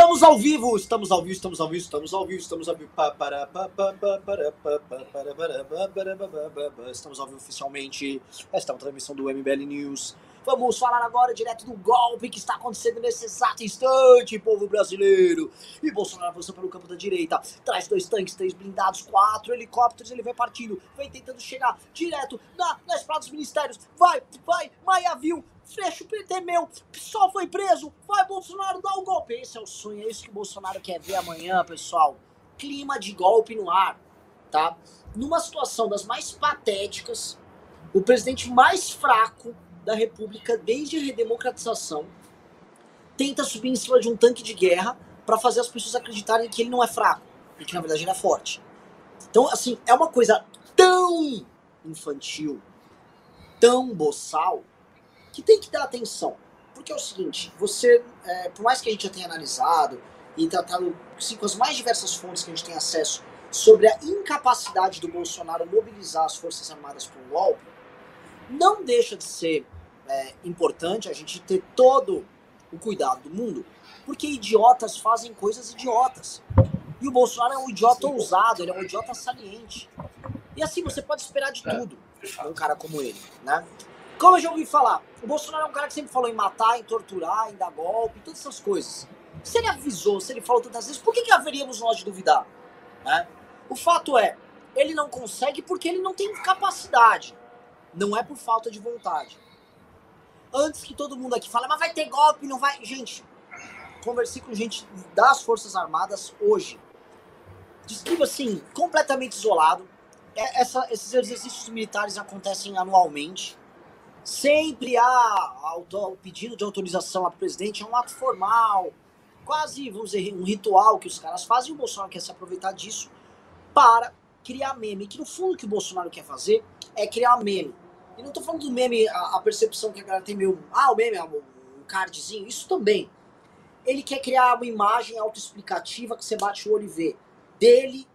Estamos ao vivo, estamos ao vivo, estamos ao vivo, estamos ao vivo, estamos ao vivo. Estamos ao vivo oficialmente. Esta é uma transmissão do MBL News. Vamos falar agora direto do golpe que está acontecendo nesse exato instante, povo brasileiro. E Bolsonaro avançou pelo campo da direita. Traz dois tanques, três blindados, quatro helicópteros. Ele vai partindo, vem tentando chegar direto na, na espada dos ministérios. Vai, vai, Maia viu. Fecha o PT meu, PSOL foi preso, vai Bolsonaro dar o um golpe. Esse é o sonho, é isso que o Bolsonaro quer ver amanhã, pessoal. Clima de golpe no ar, tá? Numa situação das mais patéticas, o presidente mais fraco da República desde a redemocratização tenta subir em cima de um tanque de guerra para fazer as pessoas acreditarem que ele não é fraco e que na verdade ele é forte. Então, assim, é uma coisa tão infantil, tão boçal, que tem que dar atenção. Porque é o seguinte, você, é, por mais que a gente já tenha analisado e tratado assim, com as mais diversas fontes que a gente tem acesso sobre a incapacidade do Bolsonaro mobilizar as Forças Armadas para um golpe, não deixa de ser é, importante a gente ter todo o cuidado do mundo, porque idiotas fazem coisas idiotas. E o Bolsonaro é um idiota Sim. ousado, ele é um idiota saliente. E assim, você pode esperar de tudo de um cara como ele, né? Como eu já ouvi falar, o Bolsonaro é um cara que sempre falou em matar, em torturar, em dar golpe, todas essas coisas. Se ele avisou, se ele falou tantas vezes, por que, que haveríamos nós de duvidar? Né? O fato é, ele não consegue porque ele não tem capacidade. Não é por falta de vontade. Antes que todo mundo aqui fale, mas vai ter golpe, não vai. Gente, conversei com gente das Forças Armadas hoje. Descreva assim, completamente isolado. É, essa, esses exercícios militares acontecem anualmente. Sempre há o pedido de autorização ao presidente, é um ato formal, quase, vamos dizer, um ritual que os caras fazem. E o Bolsonaro quer se aproveitar disso para criar meme. Que no fundo o que o Bolsonaro quer fazer é criar meme. E não tô falando do meme, a, a percepção que a galera tem meio. Ah, o meme é um, um cardzinho, isso também. Ele quer criar uma imagem autoexplicativa que você bate o olho e vê. Dele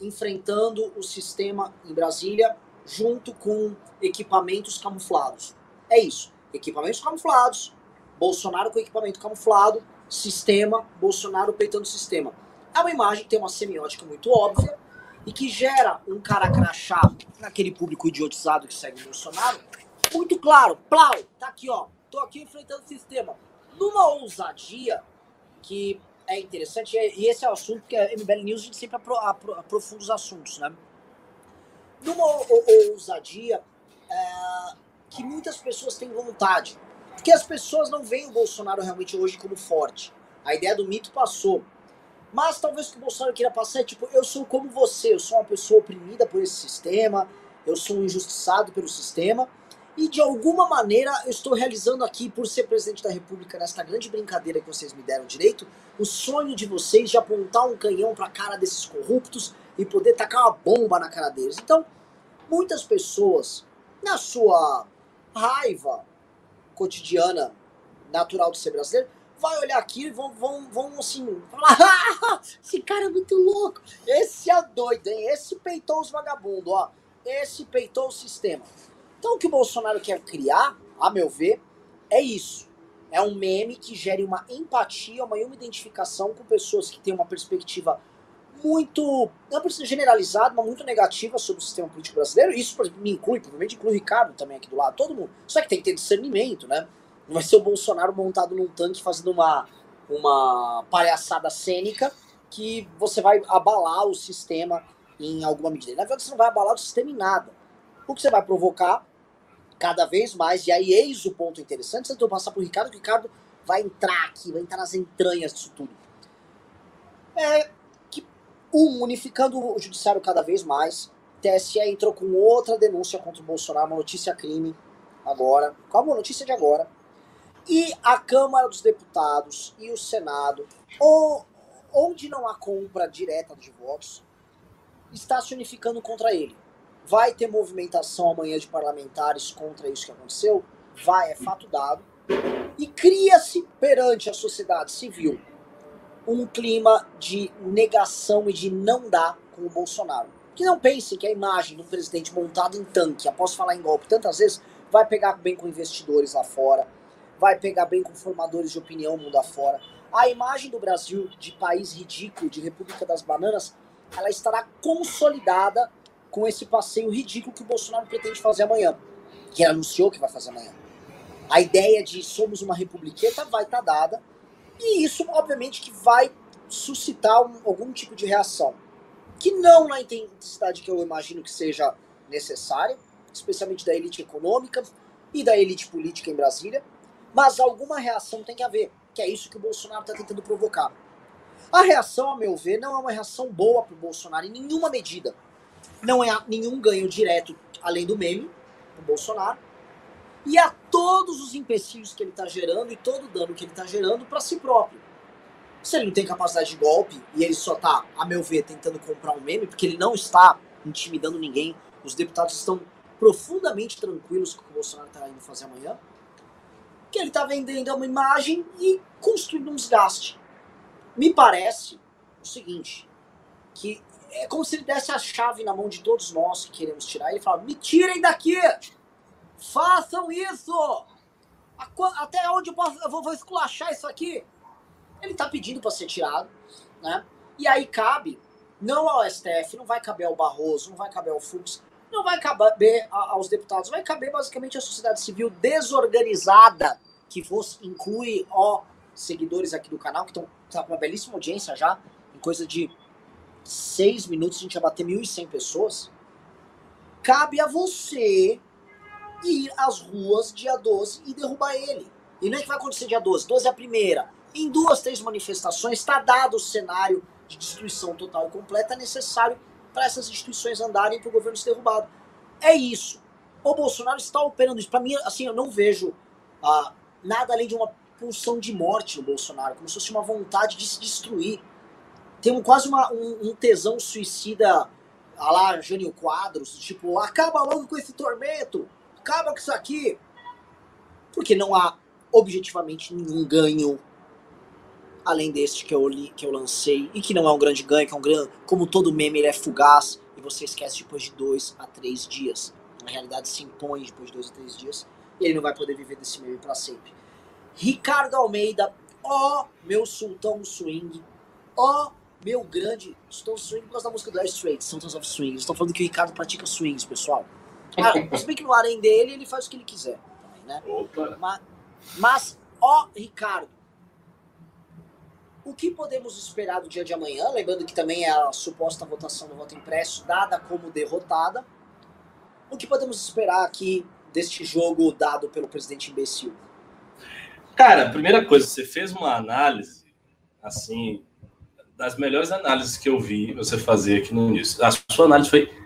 enfrentando o sistema em Brasília junto com equipamentos camuflados. É isso. Equipamentos camuflados, Bolsonaro com equipamento camuflado, sistema, Bolsonaro peitando o sistema. É uma imagem que tem uma semiótica muito óbvia e que gera um cara crachá naquele público idiotizado que segue o Bolsonaro. Muito claro, plau, tá aqui, ó. Tô aqui enfrentando o sistema. Numa ousadia que é interessante, e esse é o assunto que a MBL News a gente sempre aprofunda os assuntos, né? Numa ousadia é, que muitas pessoas têm vontade. Porque as pessoas não veem o Bolsonaro realmente hoje como forte. A ideia do mito passou. Mas talvez o que o Bolsonaro queira passar é tipo, eu sou como você, eu sou uma pessoa oprimida por esse sistema, eu sou um injustiçado pelo sistema, e de alguma maneira eu estou realizando aqui, por ser presidente da República, nesta grande brincadeira que vocês me deram direito, o sonho de vocês de apontar um canhão para a cara desses corruptos e poder tacar uma bomba na cara deles. Então, muitas pessoas, na sua raiva cotidiana, natural de ser brasileiro, vai olhar aqui e vão, vão, vão assim, falar: ah, esse cara é muito louco, esse é doido, hein? Esse peitou os vagabundos, ó. Esse peitou o sistema. Então, o que o Bolsonaro quer criar, a meu ver, é isso. É um meme que gere uma empatia, uma, uma identificação com pessoas que têm uma perspectiva muito, não precisa generalizada, mas muito negativa sobre o sistema político brasileiro. Isso, por exemplo, me inclui, provavelmente inclui o Ricardo também aqui do lado, todo mundo. Só que tem que ter discernimento, né? Não vai ser o Bolsonaro montado num tanque fazendo uma, uma palhaçada cênica que você vai abalar o sistema em alguma medida. Na verdade, você não vai abalar o sistema em nada. O que você vai provocar cada vez mais, e aí eis o ponto interessante, você tem que passar por Ricardo, que o Ricardo vai entrar aqui, vai entrar nas entranhas disso tudo. É, um, unificando o judiciário cada vez mais. TSE entrou com outra denúncia contra o Bolsonaro, uma notícia crime agora, com a notícia de agora. E a Câmara dos Deputados e o Senado, onde não há compra direta de votos, está se unificando contra ele. Vai ter movimentação amanhã de parlamentares contra isso que aconteceu? Vai, é fato dado. E cria-se perante a sociedade civil um clima de negação e de não dar com o Bolsonaro. Que não pensem que a imagem um presidente montado em tanque, após falar em golpe tantas vezes, vai pegar bem com investidores lá fora, vai pegar bem com formadores de opinião mundo afora. a imagem do Brasil de país ridículo, de República das Bananas, ela estará consolidada com esse passeio ridículo que o Bolsonaro pretende fazer amanhã, que ele anunciou que vai fazer amanhã. A ideia de somos uma republiqueta vai estar tá dada, e isso, obviamente, que vai suscitar um, algum tipo de reação. Que não na intensidade que eu imagino que seja necessária, especialmente da elite econômica e da elite política em Brasília, mas alguma reação tem que haver, que é isso que o Bolsonaro está tentando provocar. A reação, a meu ver, não é uma reação boa para o Bolsonaro em nenhuma medida. Não é nenhum ganho direto, além do meme, para o Bolsonaro. E a todos os empecilhos que ele está gerando e todo o dano que ele está gerando para si próprio. Se ele não tem capacidade de golpe e ele só está, a meu ver, tentando comprar um meme, porque ele não está intimidando ninguém, os deputados estão profundamente tranquilos com o que o Bolsonaro está indo fazer amanhã, que ele está vendendo uma imagem e construindo um desgaste me parece o seguinte, que é como se ele desse a chave na mão de todos nós que queremos tirar e ele fala, me tirem daqui! Façam isso! Até onde eu, posso, eu vou, vou esculachar isso aqui? Ele está pedindo para ser tirado, né? E aí cabe, não ao STF, não vai caber ao Barroso, não vai caber ao Fux, não vai caber aos deputados, vai caber basicamente à sociedade civil desorganizada, que fosse, inclui ó, seguidores aqui do canal, que estão tá com uma belíssima audiência já, em coisa de seis minutos a gente já bater 1.100 pessoas. Cabe a você ir às ruas dia 12 e derrubar ele. E não é que vai acontecer dia 12, 12 é a primeira. Em duas, três manifestações, está dado o cenário de destruição total e completa necessário para essas instituições andarem para o governo ser derrubado. É isso. O Bolsonaro está operando isso. Para mim, assim, eu não vejo ah, nada além de uma pulsão de morte no Bolsonaro, como se fosse uma vontade de se destruir. Tem um, quase uma, um, um, tesão suicida, a lá Jânio Quadros, tipo, acaba logo com esse tormento, acaba com isso aqui. Porque não há objetivamente nenhum ganho além deste que eu, li, que eu lancei, e que não é um grande ganho, que é um grande. Como todo meme, ele é fugaz, e você esquece depois de dois a três dias. Na realidade, se impõe depois de dois a três dias, e ele não vai poder viver desse meme para sempre. Ricardo Almeida, ó meu sultão swing, ó meu grande sultão swing por causa da música do Air Straits, Sultans of Swing. Estou falando que o Ricardo pratica swings, pessoal. Ah, se bem que no arém dele, ele faz o que ele quiser também, né? Mas, mas, ó, Ricardo, o que podemos esperar do dia de amanhã? Lembrando que também é a suposta votação do voto impresso, dada como derrotada. O que podemos esperar aqui deste jogo dado pelo presidente imbecil? Cara, primeira coisa, você fez uma análise, assim, das melhores análises que eu vi você fazer aqui no início. A sua análise foi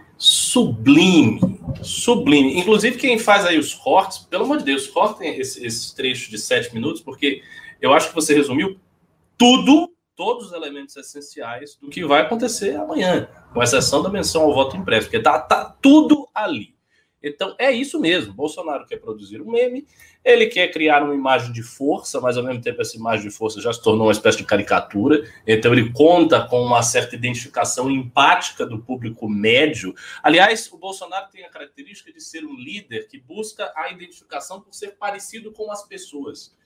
sublime, sublime. Inclusive, quem faz aí os cortes, pelo amor de Deus, cortem esse, esse trecho de sete minutos, porque eu acho que você resumiu tudo, todos os elementos essenciais do que vai acontecer amanhã, com exceção da menção ao voto impresso, porque tá, tá tudo ali. Então é isso mesmo. Bolsonaro quer produzir um meme, ele quer criar uma imagem de força, mas ao mesmo tempo essa imagem de força já se tornou uma espécie de caricatura. Então ele conta com uma certa identificação empática do público médio. Aliás, o Bolsonaro tem a característica de ser um líder que busca a identificação por ser parecido com as pessoas.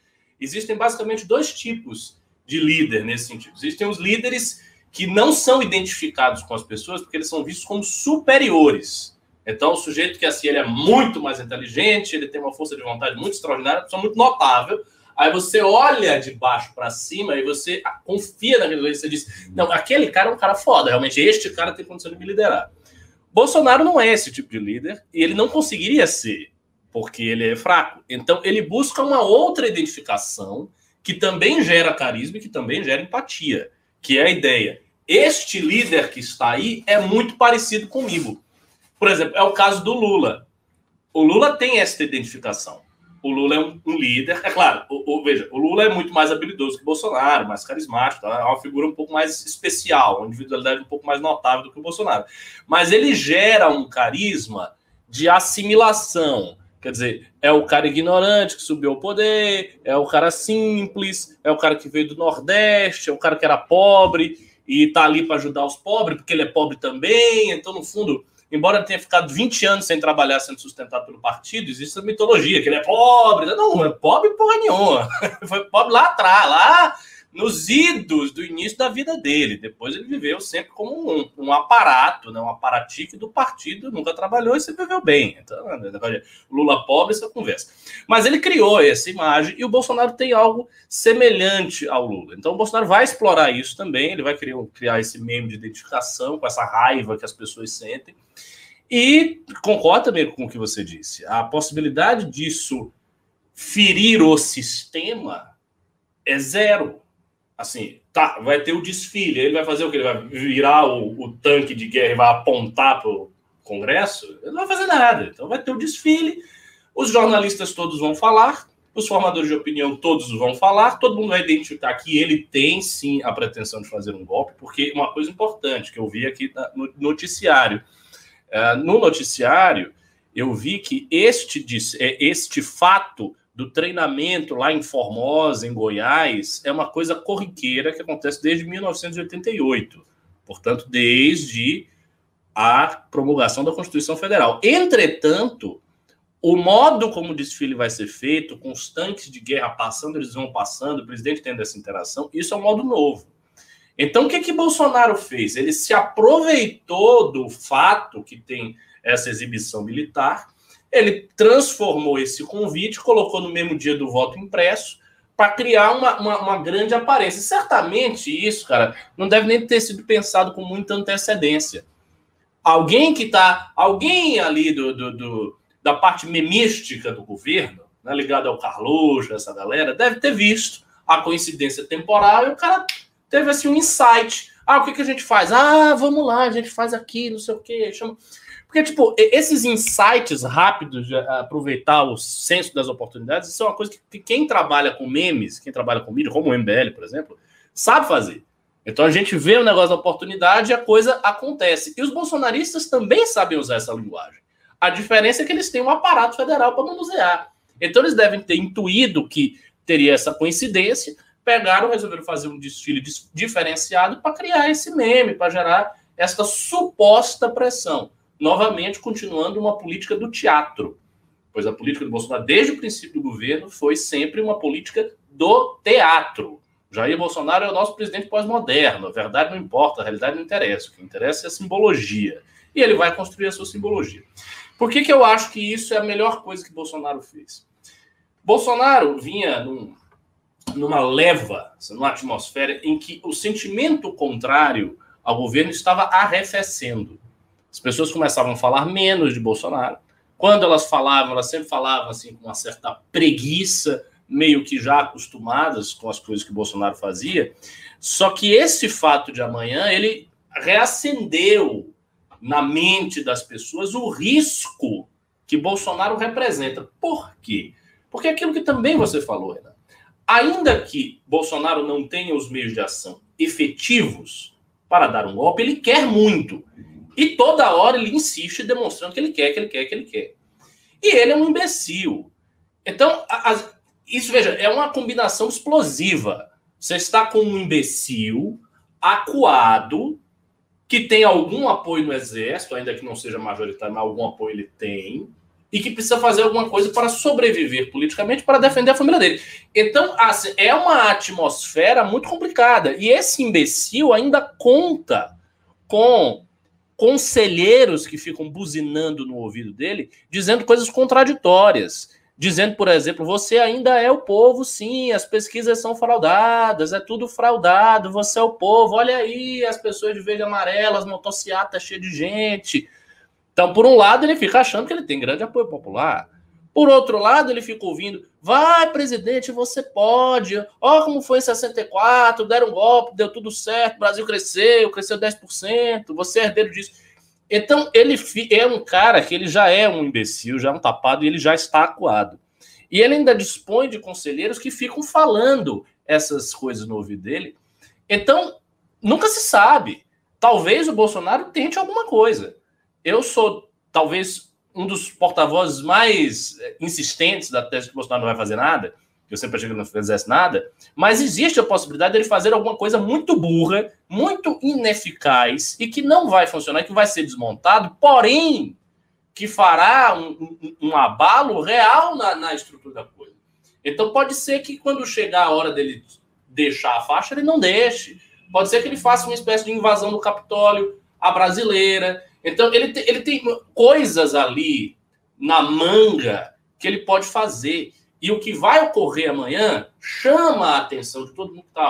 Existem basicamente dois tipos de líder nesse sentido. Existem os líderes que não são identificados com as pessoas porque eles são vistos como superiores. Então, o sujeito que assim, ele é muito mais inteligente, ele tem uma força de vontade muito extraordinária, uma pessoa muito notável. Aí você olha de baixo para cima e você confia naquele líder. Você diz: Não, aquele cara é um cara foda, realmente, este cara tem condição de me liderar. Bolsonaro não é esse tipo de líder e ele não conseguiria ser, porque ele é fraco. Então, ele busca uma outra identificação que também gera carisma e que também gera empatia, que é a ideia. Este líder que está aí é muito parecido comigo. Por exemplo, é o caso do Lula. O Lula tem essa identificação. O Lula é um, um líder. É claro, o, o, veja, o Lula é muito mais habilidoso que o Bolsonaro, mais carismático, tá? é uma figura um pouco mais especial, uma individualidade um pouco mais notável do que o Bolsonaro. Mas ele gera um carisma de assimilação. Quer dizer, é o cara ignorante que subiu ao poder, é o cara simples, é o cara que veio do Nordeste, é o cara que era pobre e está ali para ajudar os pobres, porque ele é pobre também. Então, no fundo, embora tenha ficado 20 anos sem trabalhar, sendo sustentado pelo partido, existe a mitologia, que ele é pobre. Não, não é pobre porra nenhuma. Foi pobre lá atrás, lá nos idos do início da vida dele. Depois ele viveu sempre como um, um aparato, né? um aparatique do partido, nunca trabalhou e sempre viveu bem. Então, né, Lula pobre, essa conversa. Mas ele criou essa imagem e o Bolsonaro tem algo semelhante ao Lula. Então o Bolsonaro vai explorar isso também, ele vai criar, criar esse meme de identificação com essa raiva que as pessoas sentem. E concordo também com o que você disse. A possibilidade disso ferir o sistema é zero assim, tá, vai ter o desfile, ele vai fazer o que? Ele vai virar o, o tanque de guerra e vai apontar para o Congresso? Ele não vai fazer nada. Então vai ter o desfile, os jornalistas todos vão falar, os formadores de opinião todos vão falar, todo mundo vai identificar que ele tem sim a pretensão de fazer um golpe, porque uma coisa importante que eu vi aqui no noticiário. Uh, no noticiário, eu vi que este, é, este fato do treinamento lá em Formosa, em Goiás, é uma coisa corriqueira que acontece desde 1988. Portanto, desde a promulgação da Constituição Federal. Entretanto, o modo como o desfile vai ser feito, com os tanques de guerra passando, eles vão passando, o presidente tendo essa interação, isso é um modo novo. Então, o que que Bolsonaro fez? Ele se aproveitou do fato que tem essa exibição militar ele transformou esse convite, colocou no mesmo dia do voto impresso, para criar uma, uma, uma, grande aparência. Certamente isso, cara, não deve nem ter sido pensado com muita antecedência. Alguém que está, alguém ali do, do, do, da parte memística do governo, né, ligado ao Carluxo, essa galera, deve ter visto a coincidência temporal e o cara teve assim um insight. Ah, o que, que a gente faz? Ah, vamos lá, a gente faz aqui, não sei o quê. Chama... Porque, tipo, esses insights rápidos de aproveitar o senso das oportunidades, isso é uma coisa que quem trabalha com memes, quem trabalha com mídia, como o MBL, por exemplo, sabe fazer. Então a gente vê o negócio da oportunidade e a coisa acontece. E os bolsonaristas também sabem usar essa linguagem. A diferença é que eles têm um aparato federal para manusear. Então eles devem ter intuído que teria essa coincidência, pegaram, resolveram fazer um desfile diferenciado para criar esse meme, para gerar essa suposta pressão novamente continuando uma política do teatro, pois a política do Bolsonaro, desde o princípio do governo, foi sempre uma política do teatro. Jair Bolsonaro é o nosso presidente pós-moderno. A verdade não importa, a realidade não interessa. O que interessa é a simbologia. E ele vai construir a sua simbologia. Por que, que eu acho que isso é a melhor coisa que Bolsonaro fez? Bolsonaro vinha num, numa leva, numa atmosfera em que o sentimento contrário ao governo estava arrefecendo. As pessoas começavam a falar menos de Bolsonaro. Quando elas falavam, elas sempre falavam assim com uma certa preguiça, meio que já acostumadas com as coisas que Bolsonaro fazia. Só que esse fato de amanhã, ele reacendeu na mente das pessoas o risco que Bolsonaro representa. Por quê? Porque aquilo que também você falou, Renan, ainda que Bolsonaro não tenha os meios de ação efetivos para dar um golpe, ele quer muito. E toda hora ele insiste demonstrando que ele quer, que ele quer, que ele quer. E ele é um imbecil. Então, isso, veja, é uma combinação explosiva. Você está com um imbecil acuado, que tem algum apoio no exército, ainda que não seja majoritário, mas algum apoio ele tem, e que precisa fazer alguma coisa para sobreviver politicamente, para defender a família dele. Então, assim, é uma atmosfera muito complicada. E esse imbecil ainda conta com conselheiros que ficam buzinando no ouvido dele, dizendo coisas contraditórias. Dizendo, por exemplo, você ainda é o povo, sim, as pesquisas são fraudadas, é tudo fraudado, você é o povo, olha aí, as pessoas de verde e amarelo, as motocicletas cheias de gente. Então, por um lado, ele fica achando que ele tem grande apoio popular. Por outro lado, ele fica ouvindo: vai, presidente, você pode. Ó, como foi em 64, deram um golpe, deu tudo certo, o Brasil cresceu, cresceu 10%, você é herdeiro disso. Então, ele é um cara que ele já é um imbecil, já é um tapado e ele já está acuado. E ele ainda dispõe de conselheiros que ficam falando essas coisas no ouvido dele. Então, nunca se sabe. Talvez o Bolsonaro tente alguma coisa. Eu sou, talvez, um dos porta-vozes mais eh, insistentes da tese que o Bolsonaro não vai fazer nada, que eu sempre achei que não fizesse nada, mas existe a possibilidade dele fazer alguma coisa muito burra, muito ineficaz e que não vai funcionar, que vai ser desmontado, porém que fará um, um, um abalo real na, na estrutura da coisa. Então pode ser que quando chegar a hora dele deixar a faixa, ele não deixe. Pode ser que ele faça uma espécie de invasão do Capitólio, a brasileira. Então, ele, te, ele tem coisas ali na manga que ele pode fazer. E o que vai ocorrer amanhã chama a atenção de todo mundo que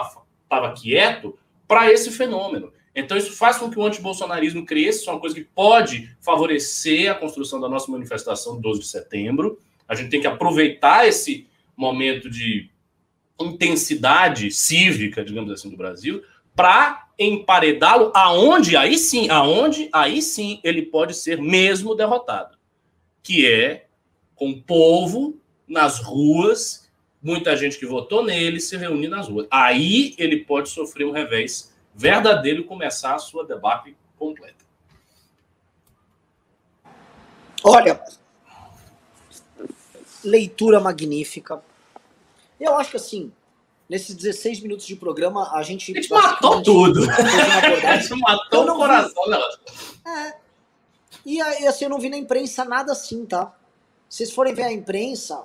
estava quieto para esse fenômeno. Então, isso faz com que o antibolsonarismo cresça, isso é uma coisa que pode favorecer a construção da nossa manifestação do 12 de setembro. A gente tem que aproveitar esse momento de intensidade cívica, digamos assim, do Brasil, para emparedá-lo aonde aí sim, aonde aí sim ele pode ser mesmo derrotado, que é com o povo nas ruas, muita gente que votou nele se reunir nas ruas. Aí ele pode sofrer um revés verdadeiro e começar a sua debate completa. Olha, leitura magnífica. Eu acho que assim, nesses 16 minutos de programa, a gente. A gente matou tudo. a gente matou o coração, né? É. E aí, assim, eu não vi na imprensa nada assim, tá? Se vocês forem ver a imprensa,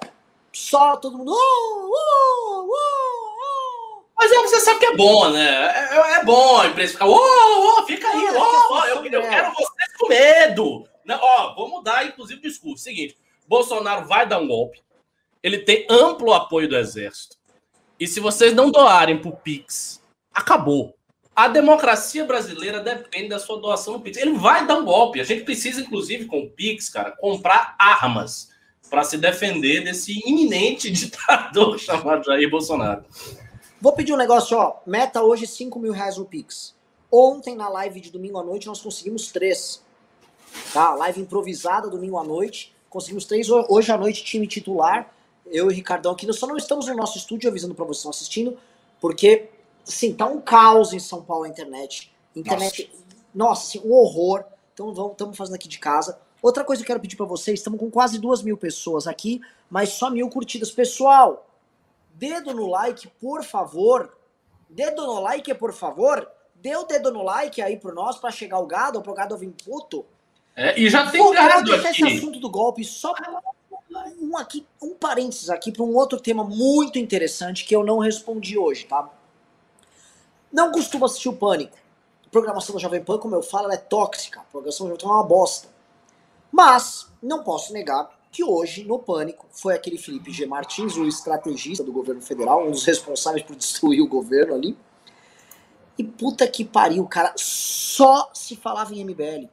só todo mundo. Oh, oh, oh, Mas é, você sabe que é bom, né? É, é, é bom a imprensa ficar. Oh, fica aí, é, oh, eu, eu quero vocês com medo. Né? Ó, vou mudar, inclusive, o discurso. Seguinte: Bolsonaro vai dar um golpe. Ele tem amplo apoio do Exército. E se vocês não doarem pro Pix, acabou. A democracia brasileira depende da sua doação no Pix. Ele vai dar um golpe. A gente precisa, inclusive, com o Pix, cara, comprar armas para se defender desse iminente ditador chamado Jair Bolsonaro. Vou pedir um negócio, ó. Meta hoje 5 mil reais no Pix. Ontem, na live de domingo à noite, nós conseguimos três. Tá? Live improvisada, domingo à noite. Conseguimos três. Hoje à noite, time titular. Eu e o Ricardão aqui. Nós só não estamos no nosso estúdio avisando para vocês que estão assistindo, porque, assim, tá um caos em São Paulo a internet. Internet, nossa, nossa assim, um horror. Então, estamos fazendo aqui de casa. Outra coisa que eu quero pedir para vocês, estamos com quase duas mil pessoas aqui, mas só mil curtidas. Pessoal, dedo no like, por favor. Dedo no like, por favor. Dê o dedo no like aí pro nós para chegar o gado, pro gado vir puto. É, e já tem Pô, gado aqui. esse assunto do golpe só um aqui, um parênteses aqui para um outro tema muito interessante que eu não respondi hoje, tá? Não costumo assistir o Pânico. A programação da Jovem Pan, como eu falo, é tóxica. A programação da Jovem Pan é uma bosta. Mas não posso negar que hoje, no Pânico, foi aquele Felipe G. Martins, o estrategista do governo federal, um dos responsáveis por destruir o governo ali. E puta que pariu, cara, só se falava em MBL.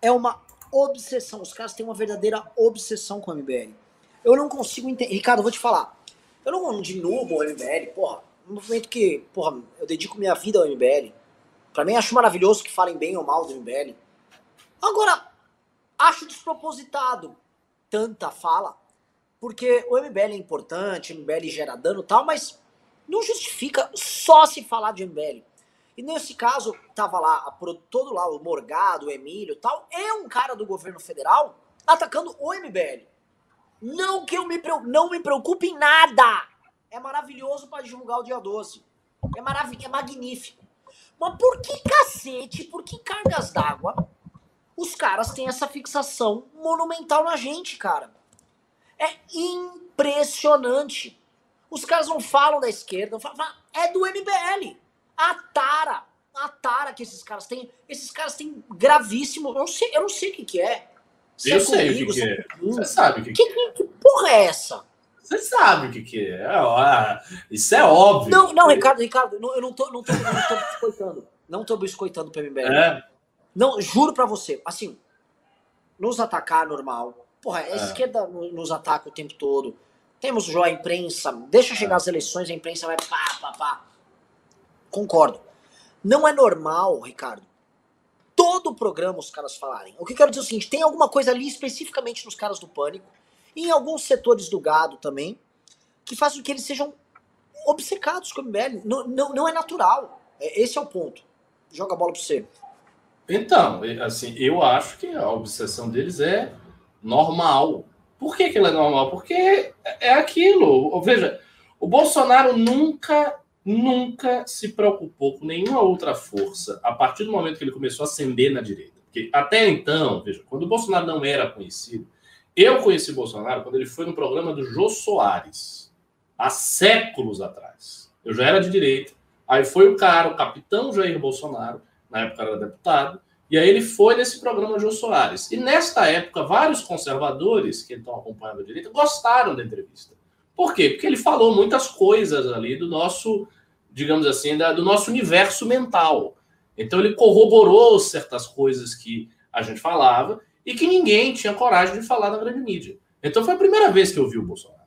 É uma obsessão. Os caras têm uma verdadeira obsessão com o MBL. Eu não consigo entender. Ricardo, eu vou te falar. Eu não diminuo o MBL, porra. Um movimento que, porra, eu dedico minha vida ao MBL. Pra mim, acho maravilhoso que falem bem ou mal do MBL. Agora, Acho despropositado tanta fala, porque o MBL é importante, o MBL gera dano e tal, mas não justifica só se falar de MBL. E nesse caso, tava lá, todo lá, o Morgado, o Emílio tal, é um cara do governo federal atacando o MBL. Não que eu me, não me preocupe em nada. É maravilhoso para divulgar o dia 12. É maravilhoso, é magnífico. Mas por que cacete, por que cargas d'água os caras têm essa fixação monumental na gente, cara. É impressionante. Os caras não falam da esquerda, falam, é do MBL. A tara, a tara que esses caras têm, esses caras têm gravíssimo, eu não sei, eu não sei o que que é. Se eu é sei comigo, o que, que é. Você sabe o que, que, que, é. Que porra é essa? Você sabe o que, que é. Isso é óbvio. Não, não, Ricardo, Ricardo, eu não tô, não tô, não tô biscoitando. Não tô biscoitando o MBL. É. Não, juro pra você, assim, nos atacar normal. Porra, a é. esquerda nos ataca o tempo todo. Temos já a imprensa, deixa chegar é. as eleições, a imprensa vai pá, pá, pá. Concordo. Não é normal, Ricardo, todo o programa os caras falarem. O que eu quero dizer é o seguinte, tem alguma coisa ali especificamente nos caras do Pânico, e em alguns setores do gado também, que faz com que eles sejam obcecados com o MBL. Não, não, não é natural. É, esse é o ponto. Joga a bola pra você. Então, assim, eu acho que a obsessão deles é normal. Por que, que ela é normal? Porque é aquilo. Veja, o Bolsonaro nunca, nunca se preocupou com nenhuma outra força a partir do momento que ele começou a ascender na direita. Porque até então, veja, quando o Bolsonaro não era conhecido, eu conheci Bolsonaro quando ele foi no programa do Jô Soares, há séculos atrás. eu já era de direita. Aí foi o cara, o capitão Jair Bolsonaro, na época era deputado, e aí ele foi nesse programa Jô Soares. E nesta época, vários conservadores que estão acompanhando a direita gostaram da entrevista. Por quê? Porque ele falou muitas coisas ali do nosso, digamos assim, do nosso universo mental. Então ele corroborou certas coisas que a gente falava e que ninguém tinha coragem de falar na grande mídia. Então foi a primeira vez que eu vi o Bolsonaro.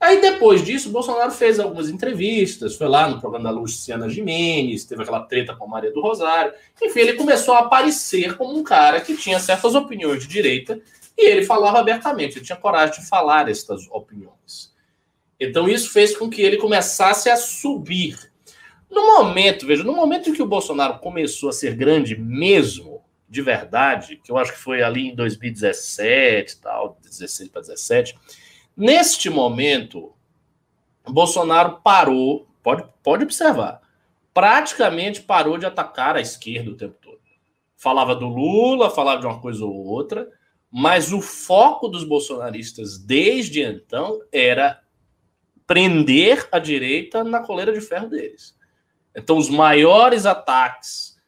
Aí depois disso, o Bolsonaro fez algumas entrevistas, foi lá no programa da Luciana Jimenez, teve aquela treta com a Maria do Rosário. Enfim, ele começou a aparecer como um cara que tinha certas opiniões de direita e ele falava abertamente, ele tinha coragem de falar estas opiniões. Então isso fez com que ele começasse a subir. No momento, veja, no momento em que o Bolsonaro começou a ser grande mesmo, de verdade, que eu acho que foi ali em 2017, tal, 16 para 17, neste momento, Bolsonaro parou, pode, pode observar, praticamente parou de atacar a esquerda o tempo todo. Falava do Lula, falava de uma coisa ou outra, mas o foco dos bolsonaristas desde então era prender a direita na coleira de ferro deles. Então, os maiores ataques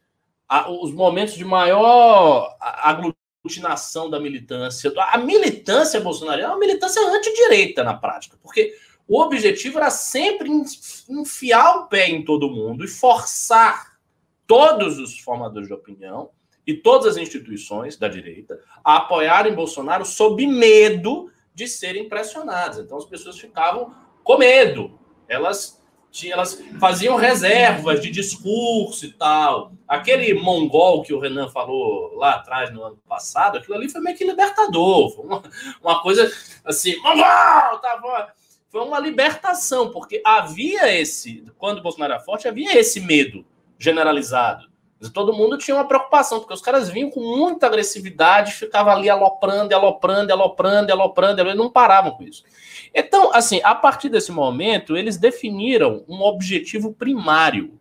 os momentos de maior aglutinação da militância. A militância bolsonarista é uma militância antidireita na prática, porque o objetivo era sempre enfiar o pé em todo mundo e forçar todos os formadores de opinião e todas as instituições da direita a apoiarem Bolsonaro sob medo de serem pressionadas. Então as pessoas ficavam com medo. Elas tinha, elas faziam reservas de discurso e tal. Aquele mongol que o Renan falou lá atrás, no ano passado, aquilo ali foi meio que libertador. Foi uma, uma coisa assim, mongol! Tava, foi uma libertação, porque havia esse, quando o Bolsonaro era forte, havia esse medo generalizado. Todo mundo tinha uma preocupação, porque os caras vinham com muita agressividade, ficavam ali aloprando, aloprando, aloprando, aloprando, eles não paravam com isso. Então, assim, a partir desse momento, eles definiram um objetivo primário.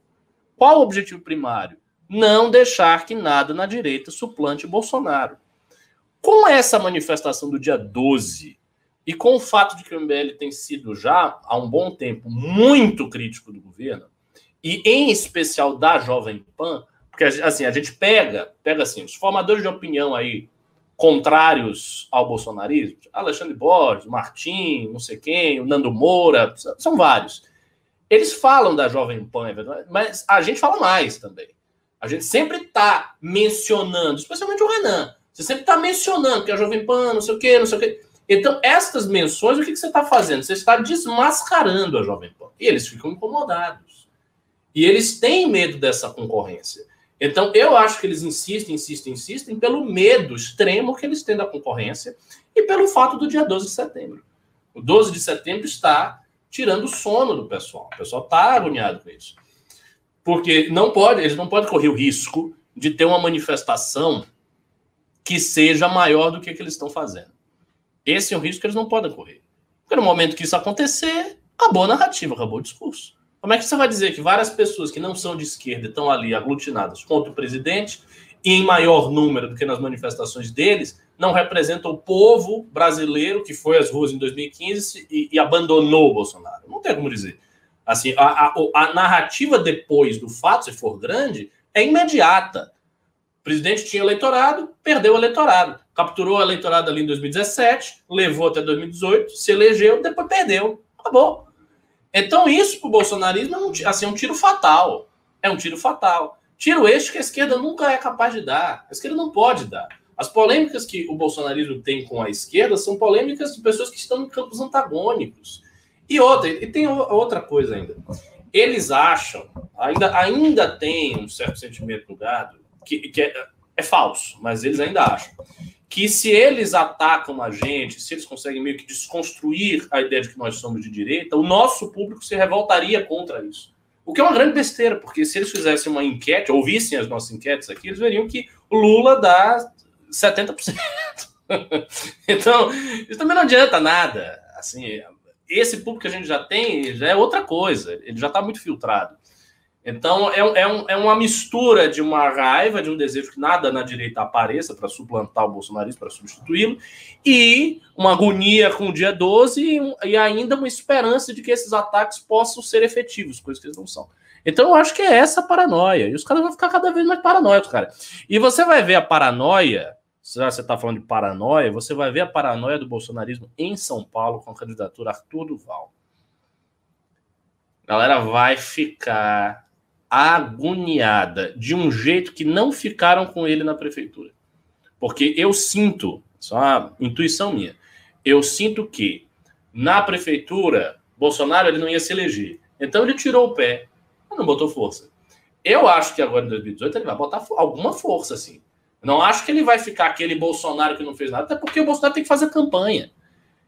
Qual o objetivo primário? Não deixar que nada na direita suplante Bolsonaro. Com essa manifestação do dia 12 e com o fato de que o MBL tem sido já há um bom tempo muito crítico do governo, e em especial da Jovem Pan, porque assim, a gente pega, pega assim, os formadores de opinião aí contrários ao bolsonarismo, Alexandre Borges, Martim, não sei quem, o Nando Moura, são vários. Eles falam da Jovem Pan, é mas a gente fala mais também. A gente sempre está mencionando, especialmente o Renan, você sempre está mencionando que a Jovem Pan, não sei o quê, não sei o quê. Então, estas menções, o que, que você está fazendo? Você está desmascarando a Jovem Pan. E eles ficam incomodados. E eles têm medo dessa concorrência. Então, eu acho que eles insistem, insistem, insistem pelo medo extremo que eles têm da concorrência e pelo fato do dia 12 de setembro. O 12 de setembro está tirando o sono do pessoal. O pessoal está agoniado com isso. Porque não pode, eles não podem correr o risco de ter uma manifestação que seja maior do que, que eles estão fazendo. Esse é um risco que eles não podem correr. Porque no momento que isso acontecer, acabou a narrativa, acabou o discurso. Como é que você vai dizer que várias pessoas que não são de esquerda estão ali aglutinadas contra o presidente e em maior número do que nas manifestações deles não representam o povo brasileiro que foi às ruas em 2015 e, e abandonou o Bolsonaro? Não tem como dizer. Assim, a, a, a narrativa depois do fato, se for grande, é imediata. O presidente tinha eleitorado, perdeu o eleitorado. Capturou o eleitorado ali em 2017, levou até 2018, se elegeu, depois perdeu. Acabou. Então, isso para o bolsonarismo é um, assim, é um tiro fatal. É um tiro fatal. Tiro este que a esquerda nunca é capaz de dar. A esquerda não pode dar. As polêmicas que o bolsonarismo tem com a esquerda são polêmicas de pessoas que estão em campos antagônicos. E outra, e tem outra coisa ainda. Eles acham, ainda, ainda tem um certo sentimento no gado, que, que é, é falso, mas eles ainda acham que se eles atacam a gente, se eles conseguem meio que desconstruir a ideia de que nós somos de direita, o nosso público se revoltaria contra isso. O que é uma grande besteira, porque se eles fizessem uma enquete, ouvissem as nossas enquetes aqui, eles veriam que Lula dá 70%. então, isso também não adianta nada. Assim, esse público que a gente já tem já é outra coisa, ele já está muito filtrado. Então, é, é, um, é uma mistura de uma raiva, de um desejo que nada na direita apareça para suplantar o bolsonarismo, para substituí-lo, e uma agonia com o dia 12 e, e, ainda uma esperança de que esses ataques possam ser efetivos, coisas que eles não são. Então, eu acho que é essa a paranoia. E os caras vão ficar cada vez mais paranoicos, cara. E você vai ver a paranoia, se você está falando de paranoia, você vai ver a paranoia do bolsonarismo em São Paulo com a candidatura Arthur Duval. A galera vai ficar agoniada de um jeito que não ficaram com ele na prefeitura. Porque eu sinto, só uma intuição minha, eu sinto que na prefeitura Bolsonaro ele não ia se eleger. Então ele tirou o pé, não botou força. Eu acho que agora em 2018 ele vai botar alguma força, assim. Não acho que ele vai ficar aquele Bolsonaro que não fez nada, até porque o Bolsonaro tem que fazer campanha.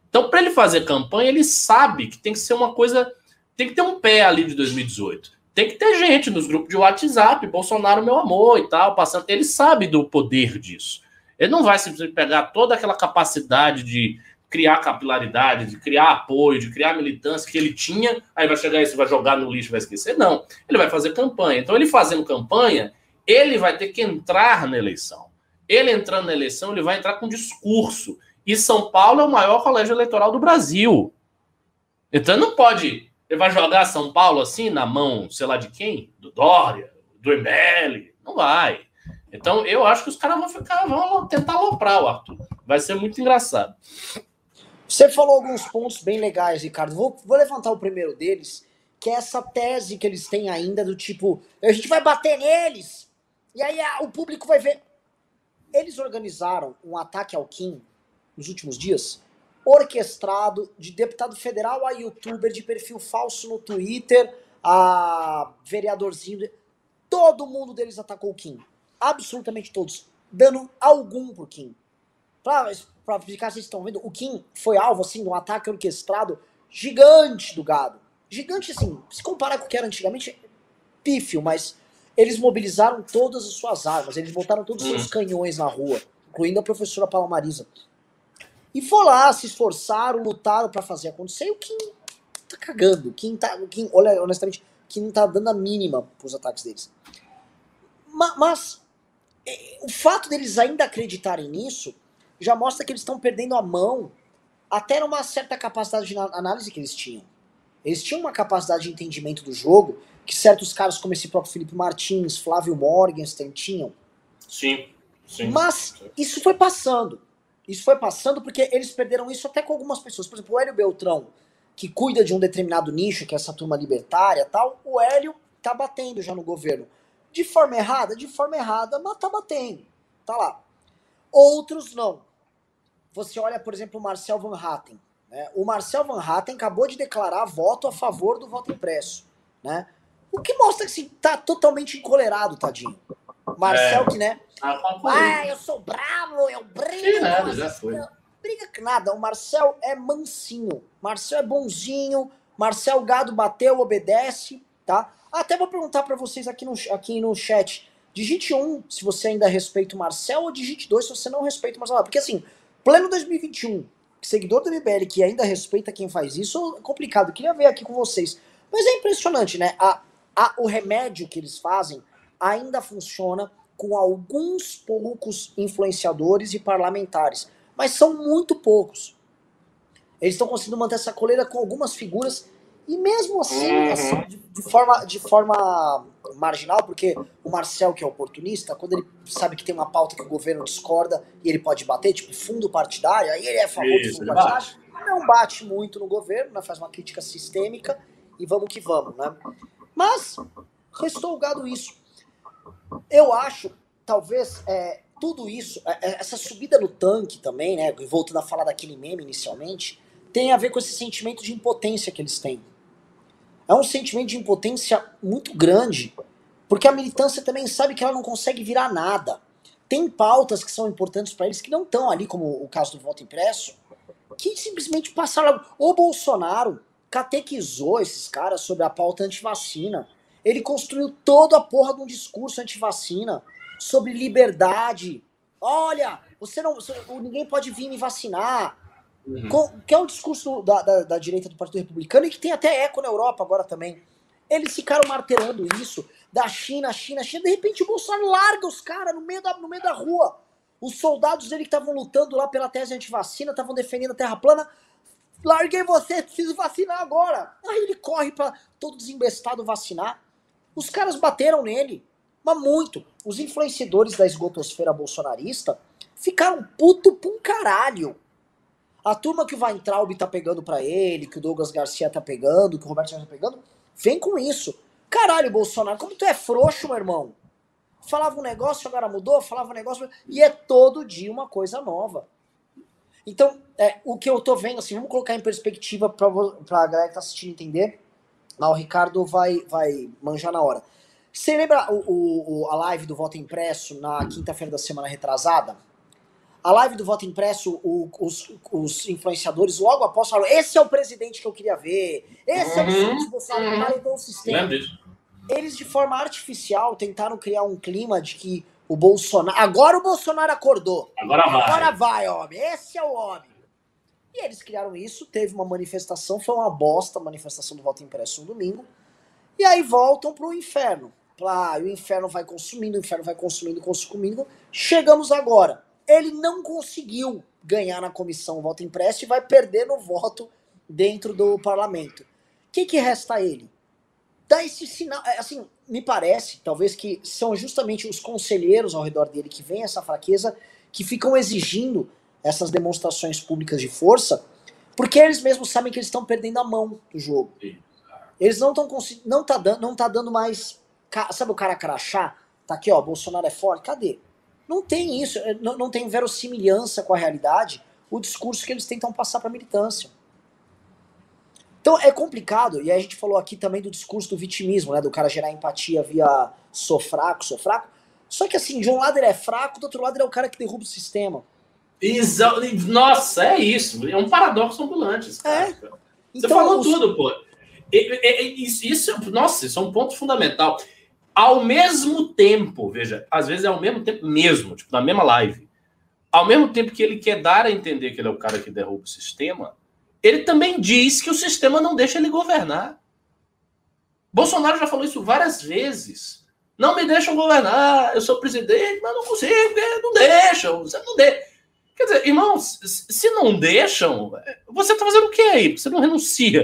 Então, para ele fazer campanha, ele sabe que tem que ser uma coisa. Tem que ter um pé ali de 2018 tem que ter gente nos grupos de WhatsApp, Bolsonaro meu amor e tal, passando. Ele sabe do poder disso. Ele não vai simplesmente pegar toda aquela capacidade de criar capilaridade, de criar apoio, de criar militância que ele tinha, aí vai chegar isso, vai jogar no lixo, vai esquecer. Não, ele vai fazer campanha. Então, ele fazendo campanha, ele vai ter que entrar na eleição. Ele entrando na eleição, ele vai entrar com discurso. E São Paulo é o maior colégio eleitoral do Brasil. Então, não pode ele vai jogar São Paulo assim na mão, sei lá de quem? Do Dória, do MBL? Não vai. Então eu acho que os caras vão ficar, vão tentar aloprar o Arthur. Vai ser muito engraçado. Você falou alguns pontos bem legais, Ricardo. Vou, vou levantar o primeiro deles, que é essa tese que eles têm ainda do tipo, a gente vai bater neles, e aí o público vai ver. Eles organizaram um ataque ao Kim nos últimos dias orquestrado de deputado federal a youtuber de perfil falso no Twitter, a vereadorzinho. Todo mundo deles atacou o Kim. Absolutamente todos. Dando algum por Kim. Pra, pra explicar, vocês estão vendo, o Kim foi alvo assim, de um ataque orquestrado gigante do gado. Gigante assim, se comparar com o que era antigamente, pífio, mas eles mobilizaram todas as suas armas, eles botaram todos os seus hum. canhões na rua, incluindo a professora Paula Marisa. E foram lá, se esforçaram, lutaram para fazer acontecer. E o Kim tá cagando. Kim tá. Kim, olha, honestamente, Kim não tá dando a mínima pros ataques deles. Mas, mas é, o fato deles ainda acreditarem nisso já mostra que eles estão perdendo a mão até numa certa capacidade de análise que eles tinham. Eles tinham uma capacidade de entendimento do jogo que certos caras como esse próprio Felipe Martins, Flávio Morgenstern tinham. Sim, sim. Mas isso foi passando. Isso foi passando porque eles perderam isso até com algumas pessoas. Por exemplo, o Hélio Beltrão, que cuida de um determinado nicho, que é essa turma libertária tal, o Hélio tá batendo já no governo. De forma errada? De forma errada, mas tá batendo. Tá lá. Outros não. Você olha, por exemplo, o Marcel Van Hatten. Né? O Marcel Van Hatten acabou de declarar voto a favor do voto impresso. Né? O que mostra que assim, tá totalmente encolerado, tadinho. Marcel, é. que, né? Ah, eu sou bravo, eu brigo. Que nada, já foi. briga que nada. O Marcel é mansinho. Marcel é bonzinho. Marcel Gado bateu, obedece, tá? Até vou perguntar para vocês aqui no, aqui no chat. Digite 1 se você ainda respeita o Marcel ou digite 2 se você não respeita o Marcel. Porque assim, pleno 2021, seguidor do MBL que ainda respeita quem faz isso, é complicado. Queria ver aqui com vocês. Mas é impressionante, né? A, a, o remédio que eles fazem ainda funciona com alguns poucos influenciadores e parlamentares, mas são muito poucos. Eles estão conseguindo manter essa coleira com algumas figuras e mesmo assim, uhum. assim de, de, forma, de forma marginal, porque o Marcel, que é oportunista, quando ele sabe que tem uma pauta que o governo discorda e ele pode bater, tipo fundo partidário, aí ele é a favor Isso, do fundo partidário, bate. não bate muito no governo, né, faz uma crítica sistêmica e vamos que vamos, né? Mas restou o gado isso. Eu acho, talvez, é, tudo isso, é, é, essa subida no tanque também, né? Voltando a falar daquele meme inicialmente, tem a ver com esse sentimento de impotência que eles têm. É um sentimento de impotência muito grande, porque a militância também sabe que ela não consegue virar nada. Tem pautas que são importantes para eles que não estão ali, como o caso do voto impresso, que simplesmente passaram. O Bolsonaro catequizou esses caras sobre a pauta antivacina. Ele construiu toda a porra de um discurso anti-vacina sobre liberdade. Olha, você não. Ninguém pode vir me vacinar. Uhum. Com, que é o discurso da, da, da, direita do Partido Republicano e que tem até eco na Europa agora também. Eles ficaram martelando isso da China, China, China. De repente o Bolsonaro larga os caras no, meio da, no meio da rua. Os soldados dele que estavam lutando lá pela tese anti-vacina, estavam defendendo a terra plana. Larguei você, preciso vacinar agora. Aí ele corre pra todo desembestado vacinar. Os caras bateram nele, mas muito. Os influenciadores da esgotosfera bolsonarista ficaram puto pra um caralho. A turma que o Weintraub tá pegando pra ele, que o Douglas Garcia tá pegando, que o Roberto Jefferson tá pegando, vem com isso. Caralho, Bolsonaro, como tu é frouxo, meu irmão. Falava um negócio, agora mudou, falava um negócio, e é todo dia uma coisa nova. Então, é, o que eu tô vendo, assim, vamos colocar em perspectiva pra, pra galera que tá assistindo entender. Lá o Ricardo vai, vai manjar na hora. Você lembra o, o, a live do voto impresso na quinta-feira da semana retrasada? A live do voto impresso, o, os, os, influenciadores logo após falaram: esse é o presidente que eu queria ver, esse uhum, é o presidente Bolsonaro, uhum. o sistema. Eles, de forma artificial, tentaram criar um clima de que o Bolsonaro. Agora o Bolsonaro acordou. Agora vai. Agora vai, homem. Esse é o homem. E eles criaram isso, teve uma manifestação, foi uma bosta a manifestação do voto impresso no domingo. E aí voltam pro inferno. Lá, o inferno vai consumindo, o inferno vai consumindo, consumindo. Chegamos agora ele não conseguiu ganhar na comissão voto impresso e vai perder no voto dentro do parlamento. O que, que resta a ele? Dá esse sinal. É, assim, me parece, talvez, que são justamente os conselheiros ao redor dele que veem essa fraqueza, que ficam exigindo essas demonstrações públicas de força, porque eles mesmos sabem que eles estão perdendo a mão do jogo. Eles não estão não tá dando, não tá dando mais, sabe o cara crachá? Tá aqui, ó, Bolsonaro é forte. Cadê? Não tem isso, é, não, não tem verossimilhança com a realidade o discurso que eles tentam passar para a militância. Então é complicado, e a gente falou aqui também do discurso do vitimismo, né? Do cara gerar empatia via sou fraco, sou fraco. Só que assim, de um lado ele é fraco, do outro lado ele é o cara que derruba o sistema. Exa Nossa, é isso. É um paradoxo ambulante. É. Você então, falou os... tudo, pô. Isso, isso, nossa, isso é um ponto fundamental ao mesmo tempo, veja, às vezes é ao mesmo tempo mesmo, tipo, na mesma live, ao mesmo tempo que ele quer dar a entender que ele é o cara que derruba o sistema, ele também diz que o sistema não deixa ele governar. Bolsonaro já falou isso várias vezes. Não me deixam governar, eu sou presidente, mas não consigo, não deixam, você não deixa. Quer dizer, irmãos, se não deixam, você está fazendo o que aí? Você não renuncia.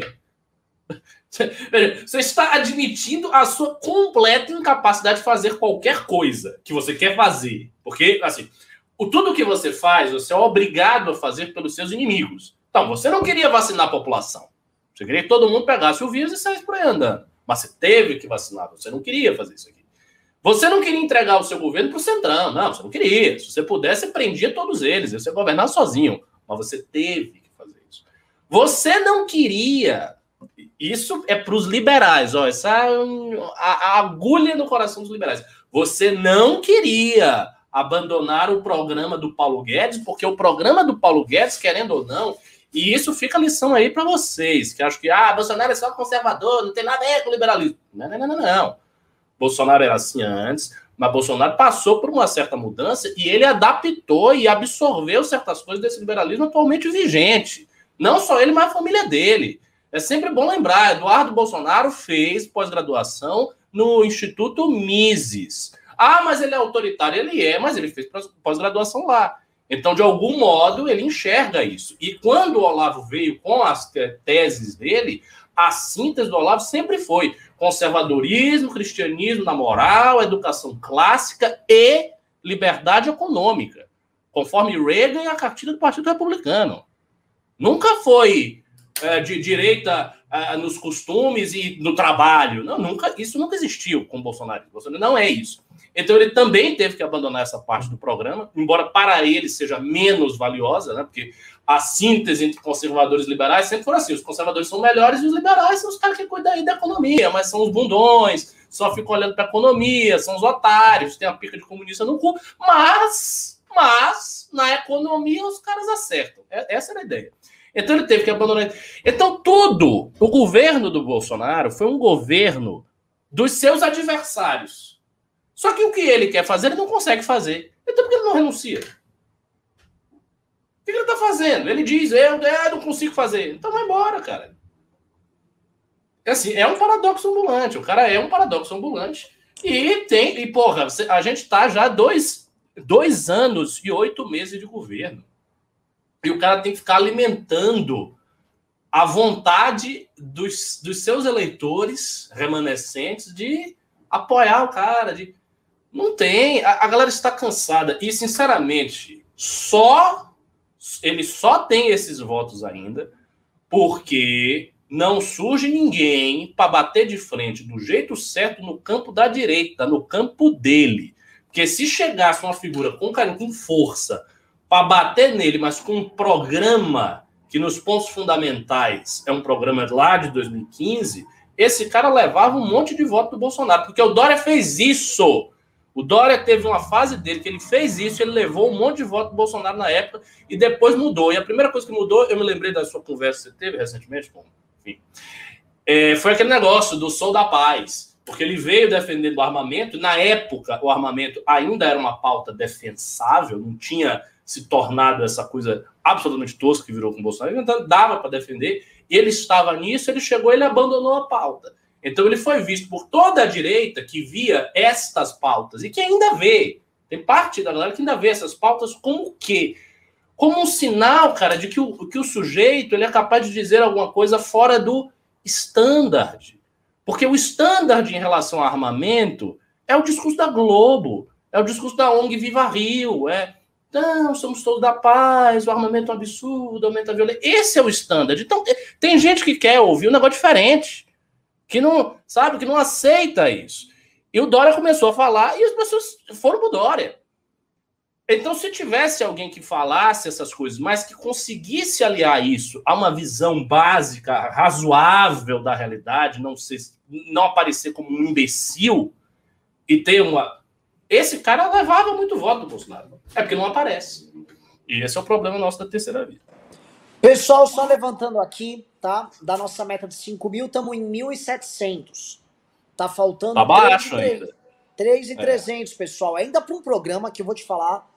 Você está admitindo a sua completa incapacidade de fazer qualquer coisa que você quer fazer. Porque, assim, o tudo que você faz, você é obrigado a fazer pelos seus inimigos. Então, você não queria vacinar a população. Você queria que todo mundo pegasse o vírus e saísse por aí andando. Mas você teve que vacinar, você não queria fazer isso aqui. Você não queria entregar o seu governo para o Centrão. Não, você não queria. Se você pudesse, prendia todos eles. Você governar sozinho. Mas você teve que fazer isso. Você não queria isso é para os liberais, ó, essa é a, a agulha no coração dos liberais. Você não queria abandonar o programa do Paulo Guedes, porque o programa do Paulo Guedes, querendo ou não, e isso fica lição aí para vocês, que acham que ah, Bolsonaro é só conservador, não tem nada a ver com liberalismo. Não, não, não, não, não. Bolsonaro era assim antes, mas Bolsonaro passou por uma certa mudança e ele adaptou e absorveu certas coisas desse liberalismo atualmente vigente. Não só ele, mas a família dele. É sempre bom lembrar, Eduardo Bolsonaro fez pós-graduação no Instituto Mises. Ah, mas ele é autoritário, ele é, mas ele fez pós-graduação lá. Então, de algum modo, ele enxerga isso. E quando o Olavo veio com as teses dele, a síntese do Olavo sempre foi conservadorismo, cristianismo na moral, educação clássica e liberdade econômica, conforme Reagan e a cartilha do Partido Republicano. Nunca foi é, de direita é, nos costumes e no trabalho. Não, nunca, isso nunca existiu com o Bolsonaro. Bolsonaro não é isso. Então ele também teve que abandonar essa parte do programa, embora para ele seja menos valiosa, né? Porque a síntese entre conservadores e liberais sempre foi assim: os conservadores são melhores e os liberais são os caras que cuidam aí da economia, mas são os bundões, só ficam olhando para a economia, são os otários, tem a pica de comunista no cu, mas, mas na economia os caras acertam. É, essa era a ideia. Então ele teve que abandonar. Então tudo, o governo do Bolsonaro foi um governo dos seus adversários. Só que o que ele quer fazer, ele não consegue fazer. Então por que ele não renuncia? Que ele está fazendo? Ele diz, eu, eu não consigo fazer. Então vai embora, cara. assim, é um paradoxo ambulante. O cara é um paradoxo ambulante. E tem, e porra, a gente está já dois, dois anos e oito meses de governo. E o cara tem que ficar alimentando a vontade dos, dos seus eleitores remanescentes de apoiar o cara. De... Não tem. A, a galera está cansada. E, sinceramente, só ele só tem esses votos ainda porque não surge ninguém para bater de frente do jeito certo no campo da direita, no campo dele. Porque se chegasse uma figura com carinho, com força, para bater nele, mas com um programa que nos pontos fundamentais é um programa lá de 2015, esse cara levava um monte de voto do Bolsonaro, porque o Dória fez isso. O Dória teve uma fase dele que ele fez isso, ele levou um monte de voto do Bolsonaro na época e depois mudou. E a primeira coisa que mudou, eu me lembrei da sua conversa que você teve recentemente, com enfim, é, foi aquele negócio do Sol da Paz, porque ele veio defendendo o armamento. Na época, o armamento ainda era uma pauta defensável, não tinha se tornado essa coisa absolutamente tosca que virou com o Bolsonaro. Então, dava para defender. Ele estava nisso, ele chegou, ele abandonou a pauta. Então, ele foi visto por toda a direita que via estas pautas e que ainda vê. Tem parte da galera que ainda vê essas pautas como o quê? como um sinal, cara, de que o, que o sujeito ele é capaz de dizer alguma coisa fora do standard. Porque o standard em relação ao armamento é o discurso da Globo, é o discurso da ONG Viva Rio, é não, somos todos da paz, o armamento é um absurdo, aumenta a violência. Esse é o standard. Então, tem gente que quer ouvir um negócio diferente, que não, sabe, que não aceita isso. E o Dória começou a falar e as pessoas foram pro Dória. Então, se tivesse alguém que falasse essas coisas, mas que conseguisse aliar isso a uma visão básica, razoável da realidade, não ser, não aparecer como um imbecil e ter uma. Esse cara levava muito voto do Bolsonaro. É porque não aparece. E esse é o problema nosso da terceira via. Pessoal, só levantando aqui, tá? Da nossa meta de 5 mil, estamos em 1.700. Tá faltando. Tá baixo 3, ainda. 3,300, é. pessoal. Ainda para um programa que eu vou te falar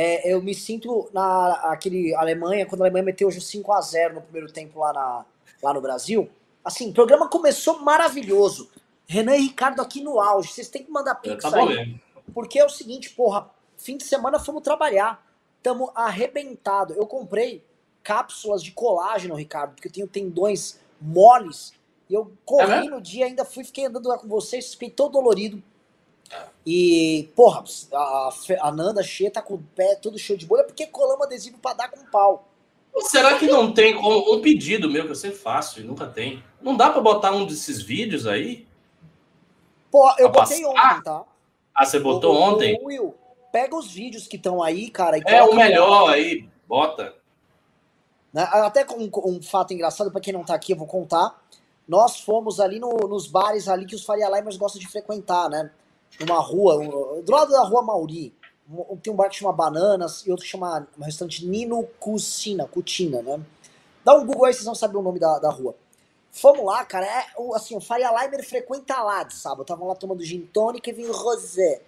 é, eu me sinto na aquele Alemanha, quando a Alemanha meteu hoje 5 a 0 no primeiro tempo lá, na, lá no Brasil. Assim, o programa começou maravilhoso. Renan e Ricardo aqui no auge. Vocês têm que mandar é, pix tá aí. Porque é o seguinte, porra, fim de semana fomos trabalhar. Tamo arrebentado. Eu comprei cápsulas de colágeno, Ricardo, porque eu tenho tendões moles. E eu corri é no dia, ainda fui, fiquei andando lá com vocês, fiquei todo dolorido. E, porra, a, a Nanda cheia tá com o pé todo cheio de bolha, porque colamos adesivo pra dar com pau. Será que não tem como um pedido meu que eu sempre faço e nunca tem? Não dá pra botar um desses vídeos aí? Pô, eu botei passar? ontem, tá? Ah, você botou o, ontem? Will, pega os vídeos que estão aí, cara. é o melhor aí, bota. Né? Até com um, um, fato engraçado, pra quem não tá aqui, eu vou contar. Nós fomos ali no, nos bares ali que os Faria Limers gostam de frequentar, né? numa rua, do lado da rua Mauri, tem um bar que chama Bananas e outro que chama um restaurante Nino Cucina, Cutina, né? Dá um Google aí, vocês vão saber o nome da, da rua. Fomos lá, cara, é, assim, o Faria Limer frequenta lá de sábado. Estavam lá tomando gin tônica e vinho rosé.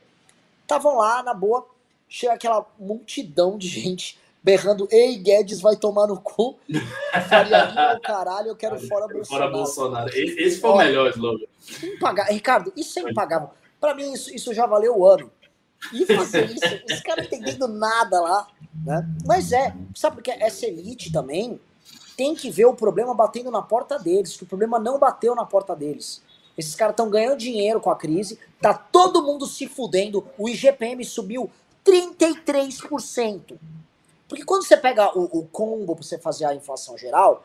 Estavam lá, na boa, chega aquela multidão de gente berrando, ei, Guedes vai tomar no cu. Faria Lima, caralho, eu quero fora Bolsonaro. Fora Bolsonaro. Esse foi o melhor slogan. Ricardo, isso é impagável. Para mim, isso, isso já valeu o ano. E fazer isso, os caras entendendo nada lá. Né? Mas é, sabe porque essa elite também tem que ver o problema batendo na porta deles, que o problema não bateu na porta deles. Esses caras estão ganhando dinheiro com a crise, tá todo mundo se fudendo, o IGPM subiu 33%. Porque quando você pega o, o combo para você fazer a inflação geral,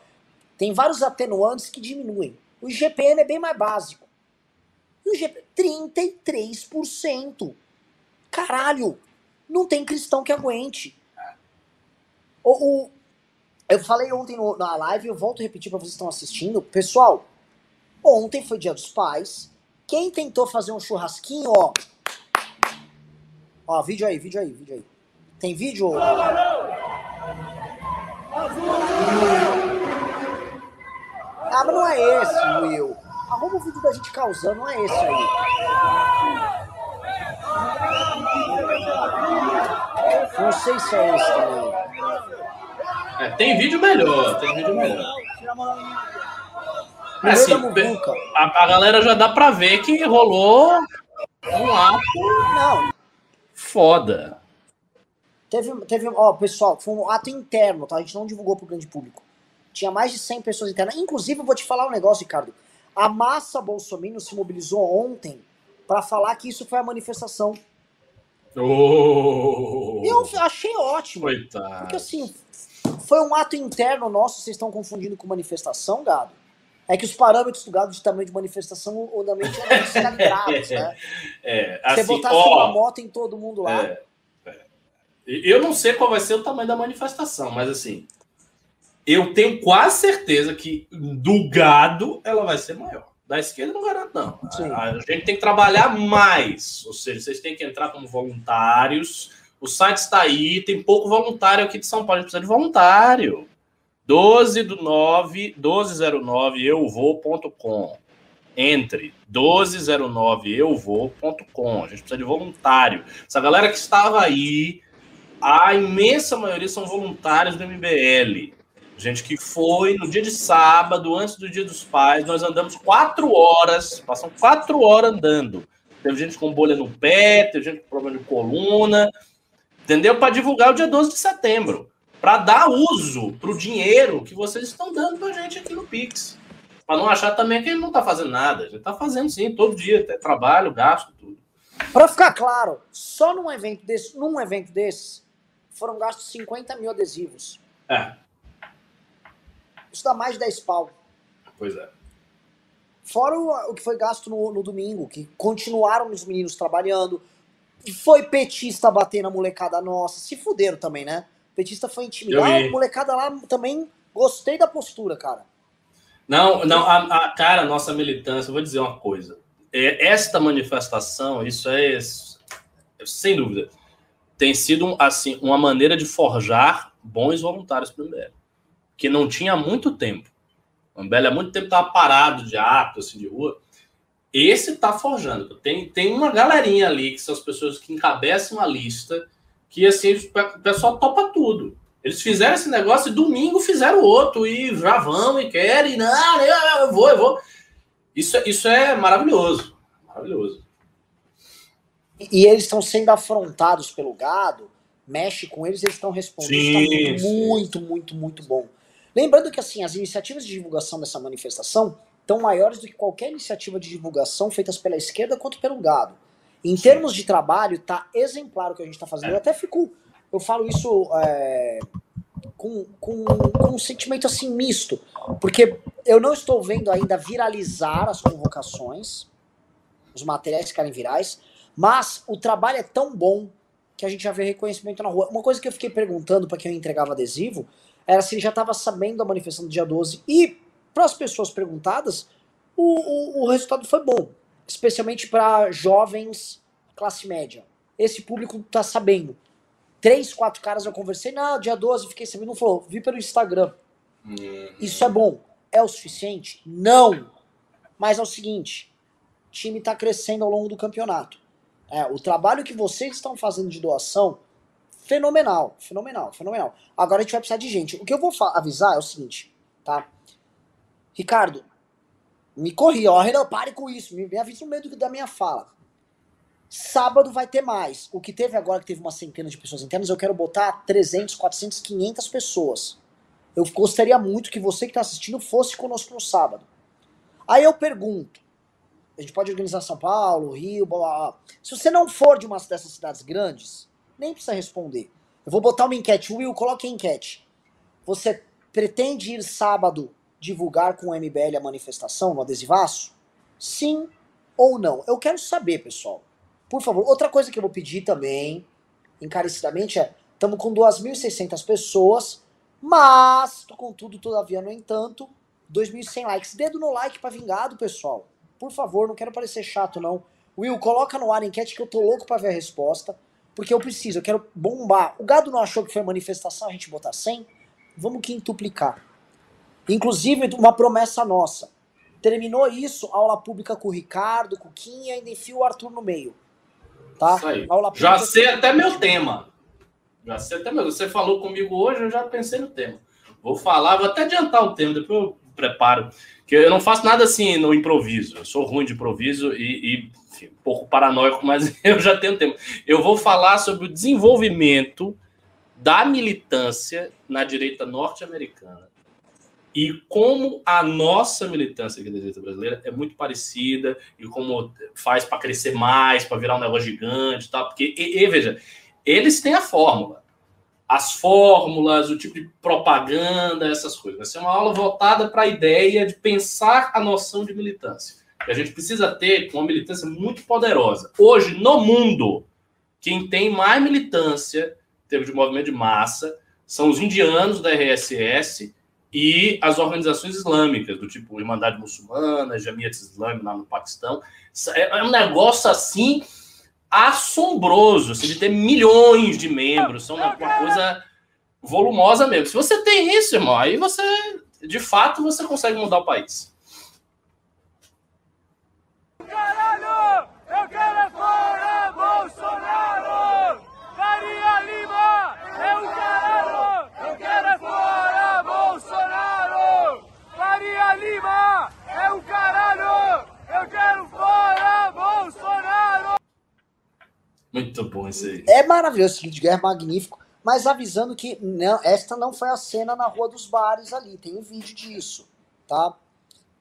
tem vários atenuantes que diminuem. O IGPM é bem mais básico. E o GP, 33%. Caralho, não tem cristão que aguente. O, o eu falei ontem no, na live, eu volto a repetir para vocês que estão assistindo. Pessoal, ontem foi dia dos pais. Quem tentou fazer um churrasquinho, ó. Ó, vídeo aí, vídeo aí, vídeo aí. Tem vídeo? Ah, mas não é esse, Will. Arruma o vídeo da gente causando, não é esse aí. Não sei se é esse também. É, tem vídeo melhor, tem vídeo melhor. É, assim, a, a, galera já dá pra ver que rolou um ato Não. foda. Teve, teve, ó, pessoal, foi um ato interno, tá? A gente não divulgou pro grande público. Tinha mais de 100 pessoas internas. Inclusive, eu vou te falar um negócio, Ricardo. A massa bolsominion se mobilizou ontem para falar que isso foi a manifestação. Oh, eu achei ótimo. Coitado. Porque assim, foi um ato interno nosso, vocês estão confundindo com manifestação, gado? É que os parâmetros do gado de tamanho de manifestação, obviamente, eram descalibrados, né? É, assim, Você botasse ó, uma moto em todo mundo lá. É, é. Eu não sei qual vai ser o tamanho da manifestação, mas assim, eu tenho quase certeza que do gado ela vai ser maior. Da esquerda não garanto, não. A, a, gente tem que trabalhar mais. Ou seja, vocês têm que entrar como voluntários. O site está aí, tem pouco voluntário aqui de São Paulo. A gente precisa de voluntário. 12 do 9, 1209 euvou.com. Entre 1209 euvou.com. A gente precisa de voluntário. Essa galera que estava aí, a imensa maioria são voluntários do MBL. Gente que foi no dia de sábado, antes do dia dos pais, nós andamos quatro horas, passam quatro horas andando. Teve gente com bolha no pé, teve gente com problema de coluna, entendeu? Para divulgar o dia 12 de setembro, para dar uso para o dinheiro que vocês estão dando para gente aqui no Pix. Para não achar também que ele não está fazendo nada. A gente está fazendo sim, todo dia, trabalho, gasto, tudo. Para ficar claro, só num evento desse, num evento desse, foram gastos 50 mil adesivos. É. Isso dá mais de 10 pau. Pois é. Fora o, o que foi gasto no, no, domingo, que continuaram os meninos trabalhando. Foi petista bater na molecada nossa. Se fuderam também, né? Petista foi intimidar. A molecada lá também gostei da postura, cara. Não, não, a, a cara, nossa militância, vou dizer uma coisa. É, esta manifestação, isso é sem dúvida, tem sido assim uma maneira de forjar bons voluntários para o MBL que não tinha muito tempo. O Ambele há muito tempo estava parado de ato, assim, de rua. Esse está forjando. Tem, tem uma galerinha ali, que são as pessoas que encabeçam a lista, que assim, o pessoal topa tudo. Eles fizeram esse negócio e domingo fizeram outro, e já vão e querem, não, eu vou, eu vou. Isso, isso é maravilhoso. Maravilhoso. E eles estão sendo afrontados pelo gado, mexe com eles, eles estão respondendo. Sim, isso tá muito, muito, muito, muito bom. Lembrando que assim, as iniciativas de divulgação dessa manifestação estão maiores do que qualquer iniciativa de divulgação feitas pela esquerda quanto pelo gado. Em termos de trabalho, tá exemplar o que a gente está fazendo. Eu até fico, eu falo isso é, com, com, com um sentimento assim misto, porque eu não estou vendo ainda viralizar as convocações, os materiais ficarem virais, mas o trabalho é tão bom que a gente já vê reconhecimento na rua. Uma coisa que eu fiquei perguntando para quem eu entregava adesivo era se ele já estava sabendo da manifestação do dia 12. E, para as pessoas perguntadas, o, o, o resultado foi bom. Especialmente para jovens classe média. Esse público está sabendo. Três, quatro caras eu conversei, não, dia 12, fiquei sabendo, não falou, vi pelo Instagram. Uhum. Isso é bom. É o suficiente? Não. Mas é o seguinte, o time está crescendo ao longo do campeonato. É, o trabalho que vocês estão fazendo de doação Fenomenal, fenomenal, fenomenal. Agora a gente vai precisar de gente. O que eu vou avisar é o seguinte, tá? Ricardo, me corri, ó, Renan, pare com isso, me, me avisa no meio da minha fala. Sábado vai ter mais. O que teve agora, que teve uma centena de pessoas internas, eu quero botar 300, 400, 500 pessoas. Eu gostaria muito que você que está assistindo fosse conosco no sábado. Aí eu pergunto, a gente pode organizar São Paulo, Rio, blá, blá, blá. Se você não for de uma dessas cidades grandes, nem precisa responder. Eu vou botar uma enquete. Will, coloque a enquete. Você pretende ir sábado divulgar com o MBL a manifestação no adesivaço? Sim ou não? Eu quero saber, pessoal. Por favor. Outra coisa que eu vou pedir também, encarecidamente, é: estamos com 2.600 pessoas, mas, contudo, todavia, no entanto, 2.100 likes. Dedo no like para vingado, pessoal. Por favor, não quero parecer chato, não. Will, coloca no ar a enquete que eu tô louco para ver a resposta porque eu preciso, eu quero bombar. O gado não achou que foi manifestação a gente botar 100? Vamos quintuplicar. Inclusive, uma promessa nossa. Terminou isso, aula pública com o Ricardo, com o Kim e ainda enfia o Arthur no meio. Tá? Isso aí. já sei até meu tema. Já sei até meu. Você falou comigo hoje, eu já pensei no tema. Vou falar, vou até adiantar o tema, depois eu preparo. Que eu não faço nada assim no improviso. Eu sou ruim de improviso e, e enfim, um pouco paranoico, mas eu já tenho tempo. Eu vou falar sobre o desenvolvimento da militância na direita norte-americana e como a nossa militância aqui da direita brasileira é muito parecida e como faz para crescer mais, para virar um negócio gigante, tá? Porque e, e, veja, eles têm a fórmula, as fórmulas, o tipo de propaganda, essas coisas. Vai ser uma aula voltada para a ideia de pensar a noção de militância. A gente precisa ter uma militância muito poderosa. Hoje, no mundo, quem tem mais militância, em termos de movimento de massa, são os indianos da RSS e as organizações islâmicas, do tipo Irmandade Muçulmana, Jamiat Islâmica lá no Paquistão. É, é um negócio assim assombroso, assim, de ter milhões de membros, são uma, uma coisa volumosa mesmo. Se você tem isso, irmão, aí você, de fato, você consegue mudar o país. Caralho! Eu quero é fora Bolsonaro! Faria Lima é o caralho! Eu quero é fora Bolsonaro! Faria Lima é o caralho! Eu quero fora Bolsonaro! Muito bom isso aí. É maravilhoso, esse vídeo de guerra é magnífico. Mas avisando que não, esta não foi a cena na Rua dos Bares ali. Tem um vídeo disso, tá?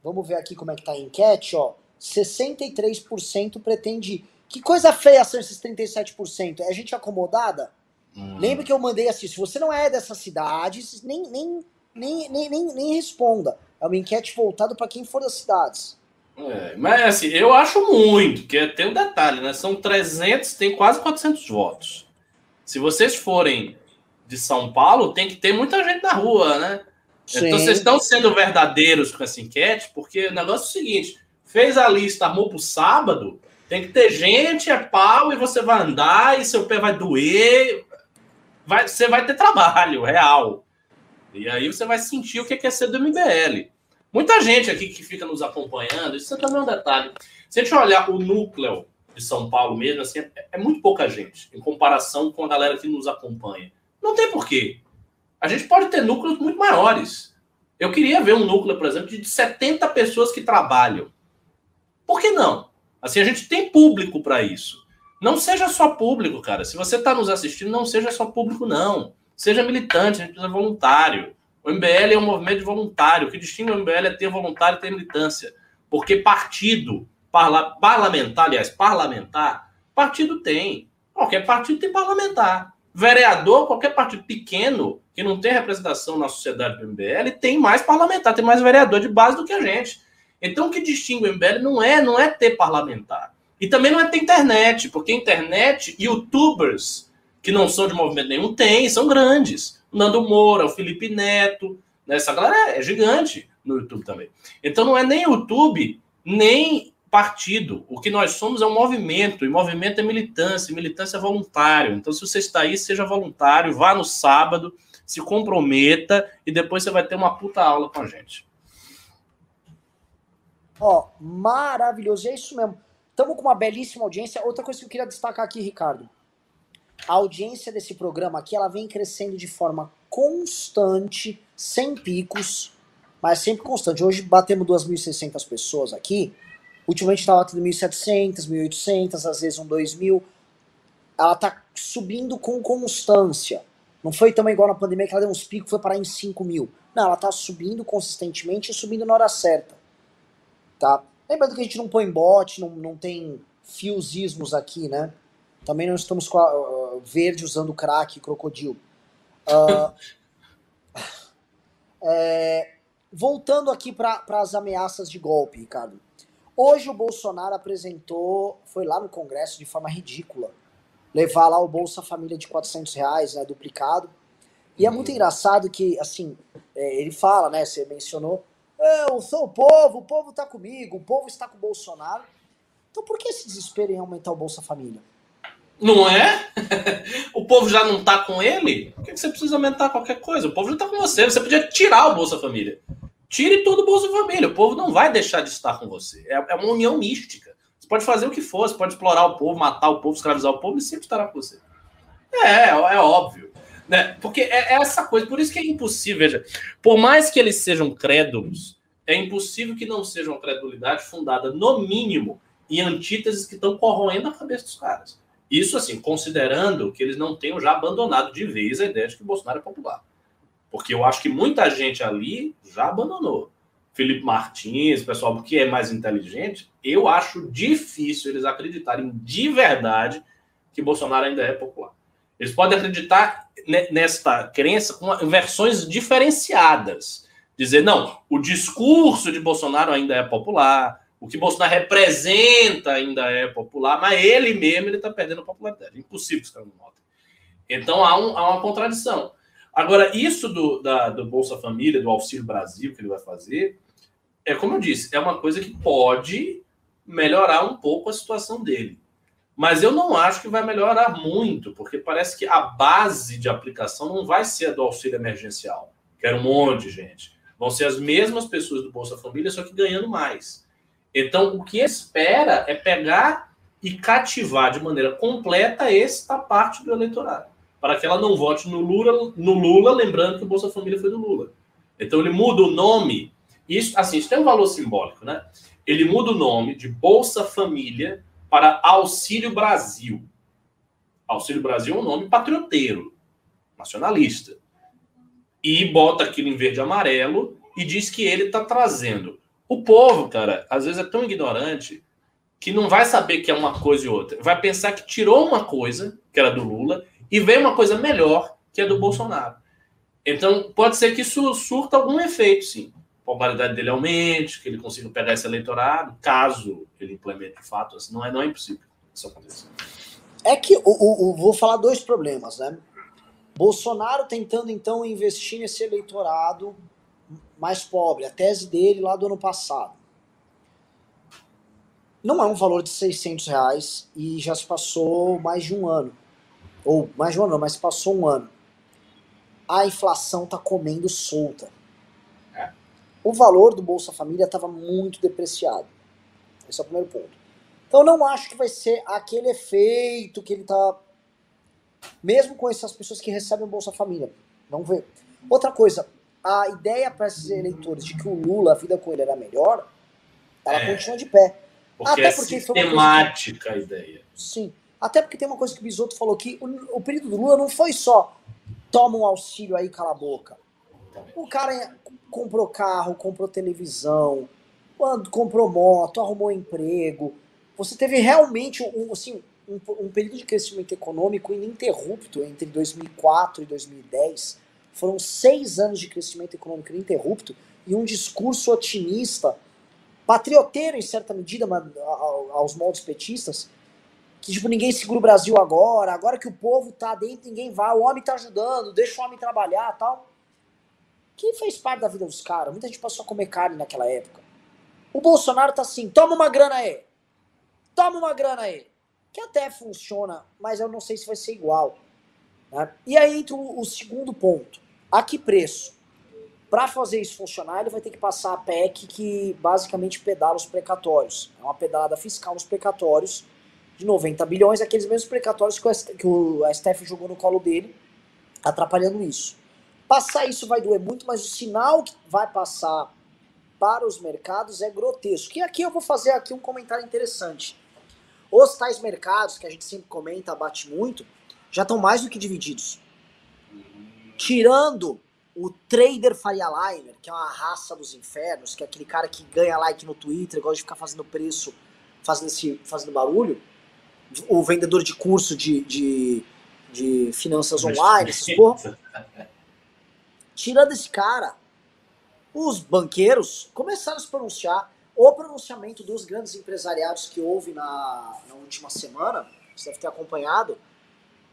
Vamos ver aqui como é que tá a enquete, ó. 63% pretende. Que coisa feia são esses 37%? É gente acomodada? Hum. Lembra que eu mandei assim: se você não é dessas cidades, nem, nem, nem, nem, nem, nem responda. É uma enquete voltada para quem for das cidades. É, mas assim, eu acho muito, que tem um detalhe, né? São 300, tem quase 400 votos. Se vocês forem de São Paulo, tem que ter muita gente na rua, né? Sim. Então vocês estão sendo verdadeiros com essa enquete, porque o negócio é o seguinte: fez a lista, armou para o sábado, tem que ter gente, é pau, e você vai andar, e seu pé vai doer, vai, você vai ter trabalho real. E aí você vai sentir o que é ser do MBL. Muita gente aqui que fica nos acompanhando, isso também é um detalhe. Se a gente olhar o núcleo de São Paulo mesmo, assim, é, é muito pouca gente em comparação com a galera que nos acompanha. Não tem porquê. A gente pode ter núcleos muito maiores. Eu queria ver um núcleo, por exemplo, de 70 pessoas que trabalham. Por que não? Assim, a gente tem público para isso. Não seja só público, cara. Se você está nos assistindo, não seja só público, não. Seja militante, a gente precisa voluntário. O MBL é um movimento voluntário. O que distingue o MBL é ter voluntário e ter militância. Porque partido, parla, parlamentar, aliás, parlamentar, partido tem. Qualquer partido tem parlamentar. Vereador, qualquer partido pequeno que não tem representação na sociedade do MBL, tem mais parlamentar, tem mais vereador de base do que a gente. Então, o que distingue o MBL não é, não é ter parlamentar. E também não é ter internet, porque internet, youtubers que não são de movimento nenhum, tem, são grandes. Nando Moura, o Felipe Neto, né? essa galera é, é gigante no YouTube também. Então não é nem YouTube, nem partido. O que nós somos é um movimento, e movimento é militância, militância é voluntário. Então, se você está aí, seja voluntário, vá no sábado, se comprometa e depois você vai ter uma puta aula com a gente. Ó, maravilhoso. É isso mesmo. Estamos com uma belíssima audiência. Outra coisa que eu queria destacar aqui, Ricardo. A audiência desse programa aqui, ela vem crescendo de forma constante, sem picos, mas sempre constante. Hoje batemos 2.600 pessoas aqui. Ultimamente estava tendo 1.700, 1.800, às vezes um 2.000. Ela está subindo com constância. Não foi também igual na pandemia que ela deu uns picos foi parar em 5 mil. Não, ela está subindo consistentemente e subindo na hora certa tá? Lembrando que a gente não põe bot, não, não tem fiosismos aqui, né? Também não estamos com a uh, verde usando crack crocodilo. Uh, é, voltando aqui para as ameaças de golpe, Ricardo. Hoje o Bolsonaro apresentou, foi lá no Congresso de forma ridícula, levar lá o Bolsa Família de 400 reais, né, duplicado. E é muito uhum. engraçado que, assim, é, ele fala, né, você mencionou, eu sou o povo, o povo está comigo, o povo está com o Bolsonaro. Então por que esse desespero em aumentar o Bolsa Família? Não é? o povo já não está com ele? Por que você precisa aumentar qualquer coisa? O povo já está com você. Você podia tirar o Bolsa Família. Tire todo o Bolsa Família. O povo não vai deixar de estar com você. É, é uma união mística. Você pode fazer o que for, você pode explorar o povo, matar o povo, escravizar o povo, e sempre estará com você. É, é óbvio. Né? Porque é, é essa coisa, por isso que é impossível. Veja, por mais que eles sejam crédulos, é impossível que não seja uma credulidade fundada, no mínimo, em antíteses que estão corroendo a cabeça dos caras. Isso, assim, considerando que eles não tenham já abandonado de vez a ideia de que o Bolsonaro é popular. Porque eu acho que muita gente ali já abandonou. Felipe Martins, pessoal que é mais inteligente, eu acho difícil eles acreditarem de verdade que Bolsonaro ainda é popular. Eles podem acreditar nesta crença com versões diferenciadas. Dizer, não, o discurso de Bolsonaro ainda é popular, o que Bolsonaro representa ainda é popular, mas ele mesmo ele está perdendo popularidade. Impossível que os caras não notem. Então há, um, há, uma contradição. Agora, isso do, da, do Bolsa Família, do Auxílio Brasil que ele vai fazer, é como eu disse, é uma coisa que pode melhorar um pouco a situação dele. Mas eu não acho que vai melhorar muito, porque parece que a base de aplicação não vai ser a do auxílio emergencial, que era um monte de gente. Vão ser as mesmas pessoas do Bolsa Família, só que ganhando mais. Então, o que espera é pegar e cativar de maneira completa esta parte do eleitorado, para que ela não vote no Lula, no Lula, lembrando que o Bolsa Família foi do Lula. Então, ele muda o nome. Isso, assim, isso tem um valor simbólico, né? Ele muda o nome de Bolsa Família para Auxílio Brasil. Auxílio Brasil é um nome patrioteiro, nacionalista. E bota aquilo em verde e amarelo e diz que ele está trazendo. O povo, cara, às vezes é tão ignorante que não vai saber que é uma coisa e outra. Vai pensar que tirou uma coisa, que era do Lula, e veio uma coisa melhor, que é do Bolsonaro. Então, pode ser que isso surta algum efeito, sim a popularidade dele aumente, que ele consiga pegar esse eleitorado, caso ele implemente de fato, assim, não, é, não é impossível isso acontecer. É que o, o, o, vou falar dois problemas, né? Bolsonaro tentando então investir nesse eleitorado mais pobre, a tese dele lá do ano passado. Não é um valor de 600 reais e já se passou mais de um ano. Ou mais de um ano, não, mas passou um ano. A inflação tá comendo solta o valor do Bolsa Família estava muito depreciado. Esse é o primeiro ponto. Então eu não acho que vai ser aquele efeito que ele está. Mesmo com essas pessoas que recebem o Bolsa Família. Vamos ver. Outra coisa, a ideia para esses eleitores de que o Lula, a vida com ele era melhor, ela é, continua de pé. Porque Até é porque sistemática que... a ideia. Sim. Até porque tem uma coisa que o Bisotto falou que o, o período do Lula não foi só toma um auxílio aí, cala a boca. O cara comprou carro, comprou televisão, comprou moto, arrumou emprego. Você teve realmente um, assim, um, um período de crescimento econômico ininterrupto entre 2004 e 2010. Foram seis anos de crescimento econômico ininterrupto e um discurso otimista, patrioteiro em certa medida, aos moldes petistas, que tipo, ninguém segura o Brasil agora, agora que o povo tá dentro, ninguém vai, o homem tá ajudando, deixa o homem trabalhar tal que fez parte da vida dos caras. Muita gente passou a comer carne naquela época. O Bolsonaro tá assim, toma uma grana aí. Toma uma grana aí. Que até funciona, mas eu não sei se vai ser igual. Né? E aí entra o, o segundo ponto. A que preço? Para fazer isso funcionar, ele vai ter que passar a PEC que basicamente pedala os precatórios. É uma pedalada fiscal nos precatórios de 90 bilhões, aqueles mesmos precatórios que o, STF jogou no colo dele, atrapalhando isso. Passar isso vai doer muito, mas o sinal que vai passar para os mercados é grotesco. E aqui eu vou fazer aqui um comentário interessante. Os tais mercados, que a gente sempre comenta, bate muito, já estão mais do que divididos. Tirando o trader Faria Limer, que é uma raça dos infernos, que é aquele cara que ganha like no Twitter, gosta de ficar fazendo preço, fazendo, esse, fazendo barulho, o vendedor de curso de, de, de finanças online, essas porra. Tirando esse cara, os banqueiros começaram a se pronunciar. O pronunciamento dos grandes empresariados que houve na, na última semana, você deve ter acompanhado.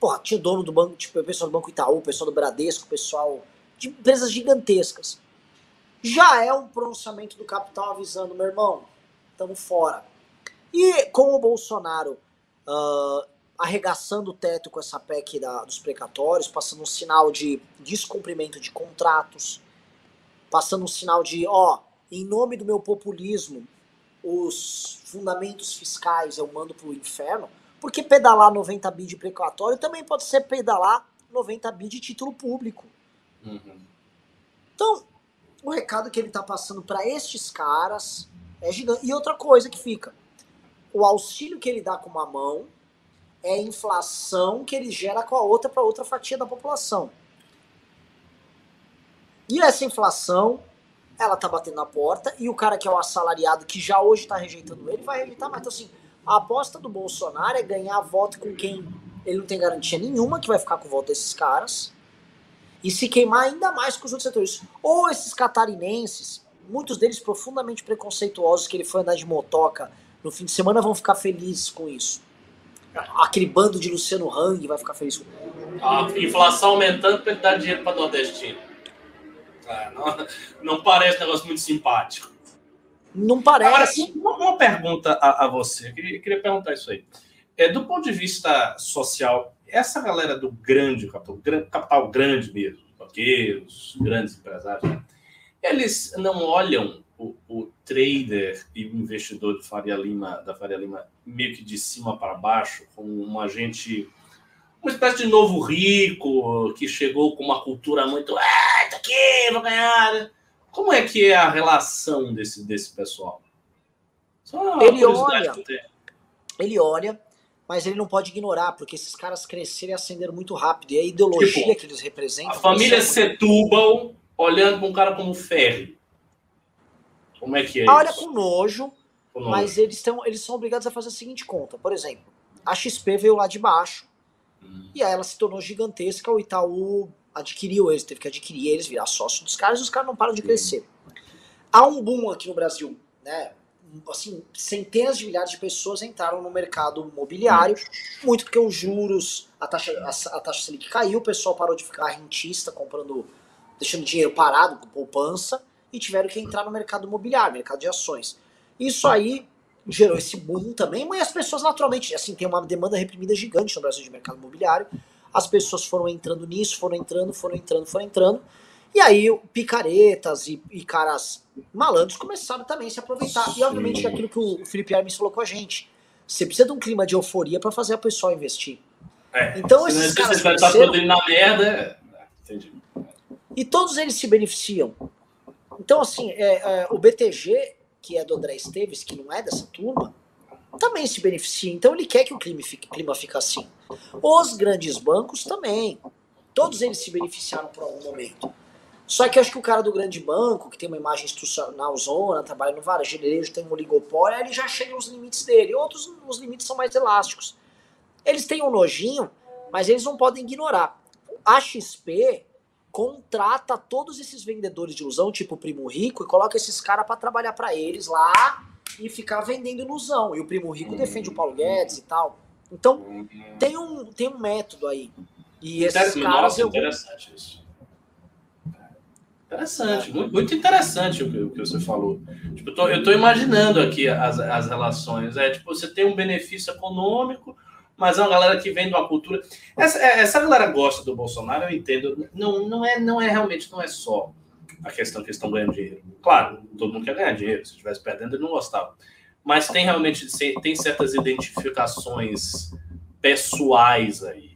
Porra, tinha dono do banco, tipo, pessoal do Banco Itaú, pessoal do Bradesco, pessoal de empresas gigantescas. Já é um pronunciamento do capital avisando, meu irmão, estamos fora. E com o Bolsonaro uh, arregaçando o teto com essa PEC da, dos precatórios, passando um sinal de descumprimento de contratos, passando um sinal de, ó, em nome do meu populismo, os fundamentos fiscais eu mando pro inferno, porque pedalar 90 bi de precatório também pode ser pedalar 90 bi de título público. Uhum. Então, o recado que ele tá passando para estes caras é gigante. E outra coisa que fica: o auxílio que ele dá com uma mão é a inflação que ele gera com a outra para outra fatia da população. E essa inflação, ela tá batendo na porta, e o cara que é o assalariado, que já hoje tá rejeitando ele, vai rejeitar mais. Então, assim, a aposta do Bolsonaro é ganhar voto com quem ele não tem garantia nenhuma que vai ficar com o voto desses caras, e se queimar ainda mais com os outros setores. Ou esses catarinenses, muitos deles profundamente preconceituosos, que ele foi andar de motoca no fim de semana, vão ficar felizes com isso. Aquele bando de Luciano Hang vai ficar feliz com isso. A inflação aumentando para ele dar dinheiro para nordestino. É, não, não parece um negócio muito simpático. Não parece. Agora, uma, pergunta a, a você. Eu queria, queria perguntar isso aí. É, do ponto de vista social, essa galera do grande capital, capital grande mesmo, banqueiros, grandes empresários, né? eles não olham o, o, trader e o investidor do Faria Lima, da Faria Lima meio que de cima para baixo, como um agente, uma espécie de novo rico que chegou com uma cultura muito, ah, tá aqui, vou ganhar. Como é que é a relação desse, desse pessoal? ele olha, ele olha, mas ele não pode ignorar, porque esses caras cresceram e ascenderam muito rápido. E a ideologia tipo, que eles representam. A família Setúbal olhando para um cara como Ferri. Como é que é Olha isso? com nojo, com nojo. mas eles, tão, eles são obrigados a fazer a seguinte conta. Por exemplo, a XP veio lá de baixo, hum. e aí ela se tornou gigantesca, o Itaú adquiriu eles, teve que adquirir eles, virar sócio dos caras, e os caras não param de crescer. Há um boom aqui no Brasil, né? Assim, centenas de milhares de pessoas entraram no mercado imobiliário, muito porque os juros, a taxa, a, a taxa Selic caiu, o pessoal parou de ficar rentista, comprando, deixando dinheiro parado, com poupança, e tiveram que entrar no mercado imobiliário, mercado de ações. Isso aí gerou esse boom também, mas as pessoas naturalmente, assim, tem uma demanda reprimida gigante no Brasil de mercado imobiliário, as pessoas foram entrando nisso, foram entrando, foram entrando, foram entrando. E aí picaretas e, e caras malandros começaram também a se aproveitar. Sim. E obviamente aquilo que o Felipe Hermes falou com a gente. Você precisa de um clima de euforia para fazer a pessoa investir. É, então esses caras você vai estar podendo na merda. É, entendi. E todos eles se beneficiam. Então, assim, é, é, o BTG, que é do André Esteves, que não é dessa turma, também se beneficia. Então ele quer que o clima fique, clima fique assim. Os grandes bancos também. Todos eles se beneficiaram por algum momento. Só que eu acho que o cara do grande banco, que tem uma imagem institucional zona, trabalha no varejo, tem um oligopólio, ele já chega nos limites dele. Outros, os limites são mais elásticos. Eles têm um nojinho, mas eles não podem ignorar. A XP contrata todos esses vendedores de ilusão, tipo o Primo Rico, e coloca esses caras para trabalhar para eles lá e ficar vendendo ilusão. E o Primo Rico defende o Paulo Guedes e tal. Então, tem um, tem um método aí. E esses caras. Nossa, eu... interessante isso. Interessante, muito, muito interessante o que, o que, você falou. Tipo, eu, tô, eu tô imaginando aqui as, as relações. É tipo, você tem um benefício econômico, mas é uma galera que vem de uma cultura. Essa, é, essa galera gosta do Bolsonaro, eu entendo. Não, não, é, não é realmente, não é só a questão que eles estão ganhando dinheiro. Claro, todo mundo quer ganhar dinheiro. Se estivesse perdendo, ele não gostava mas tem realmente tem certas identificações pessoais aí,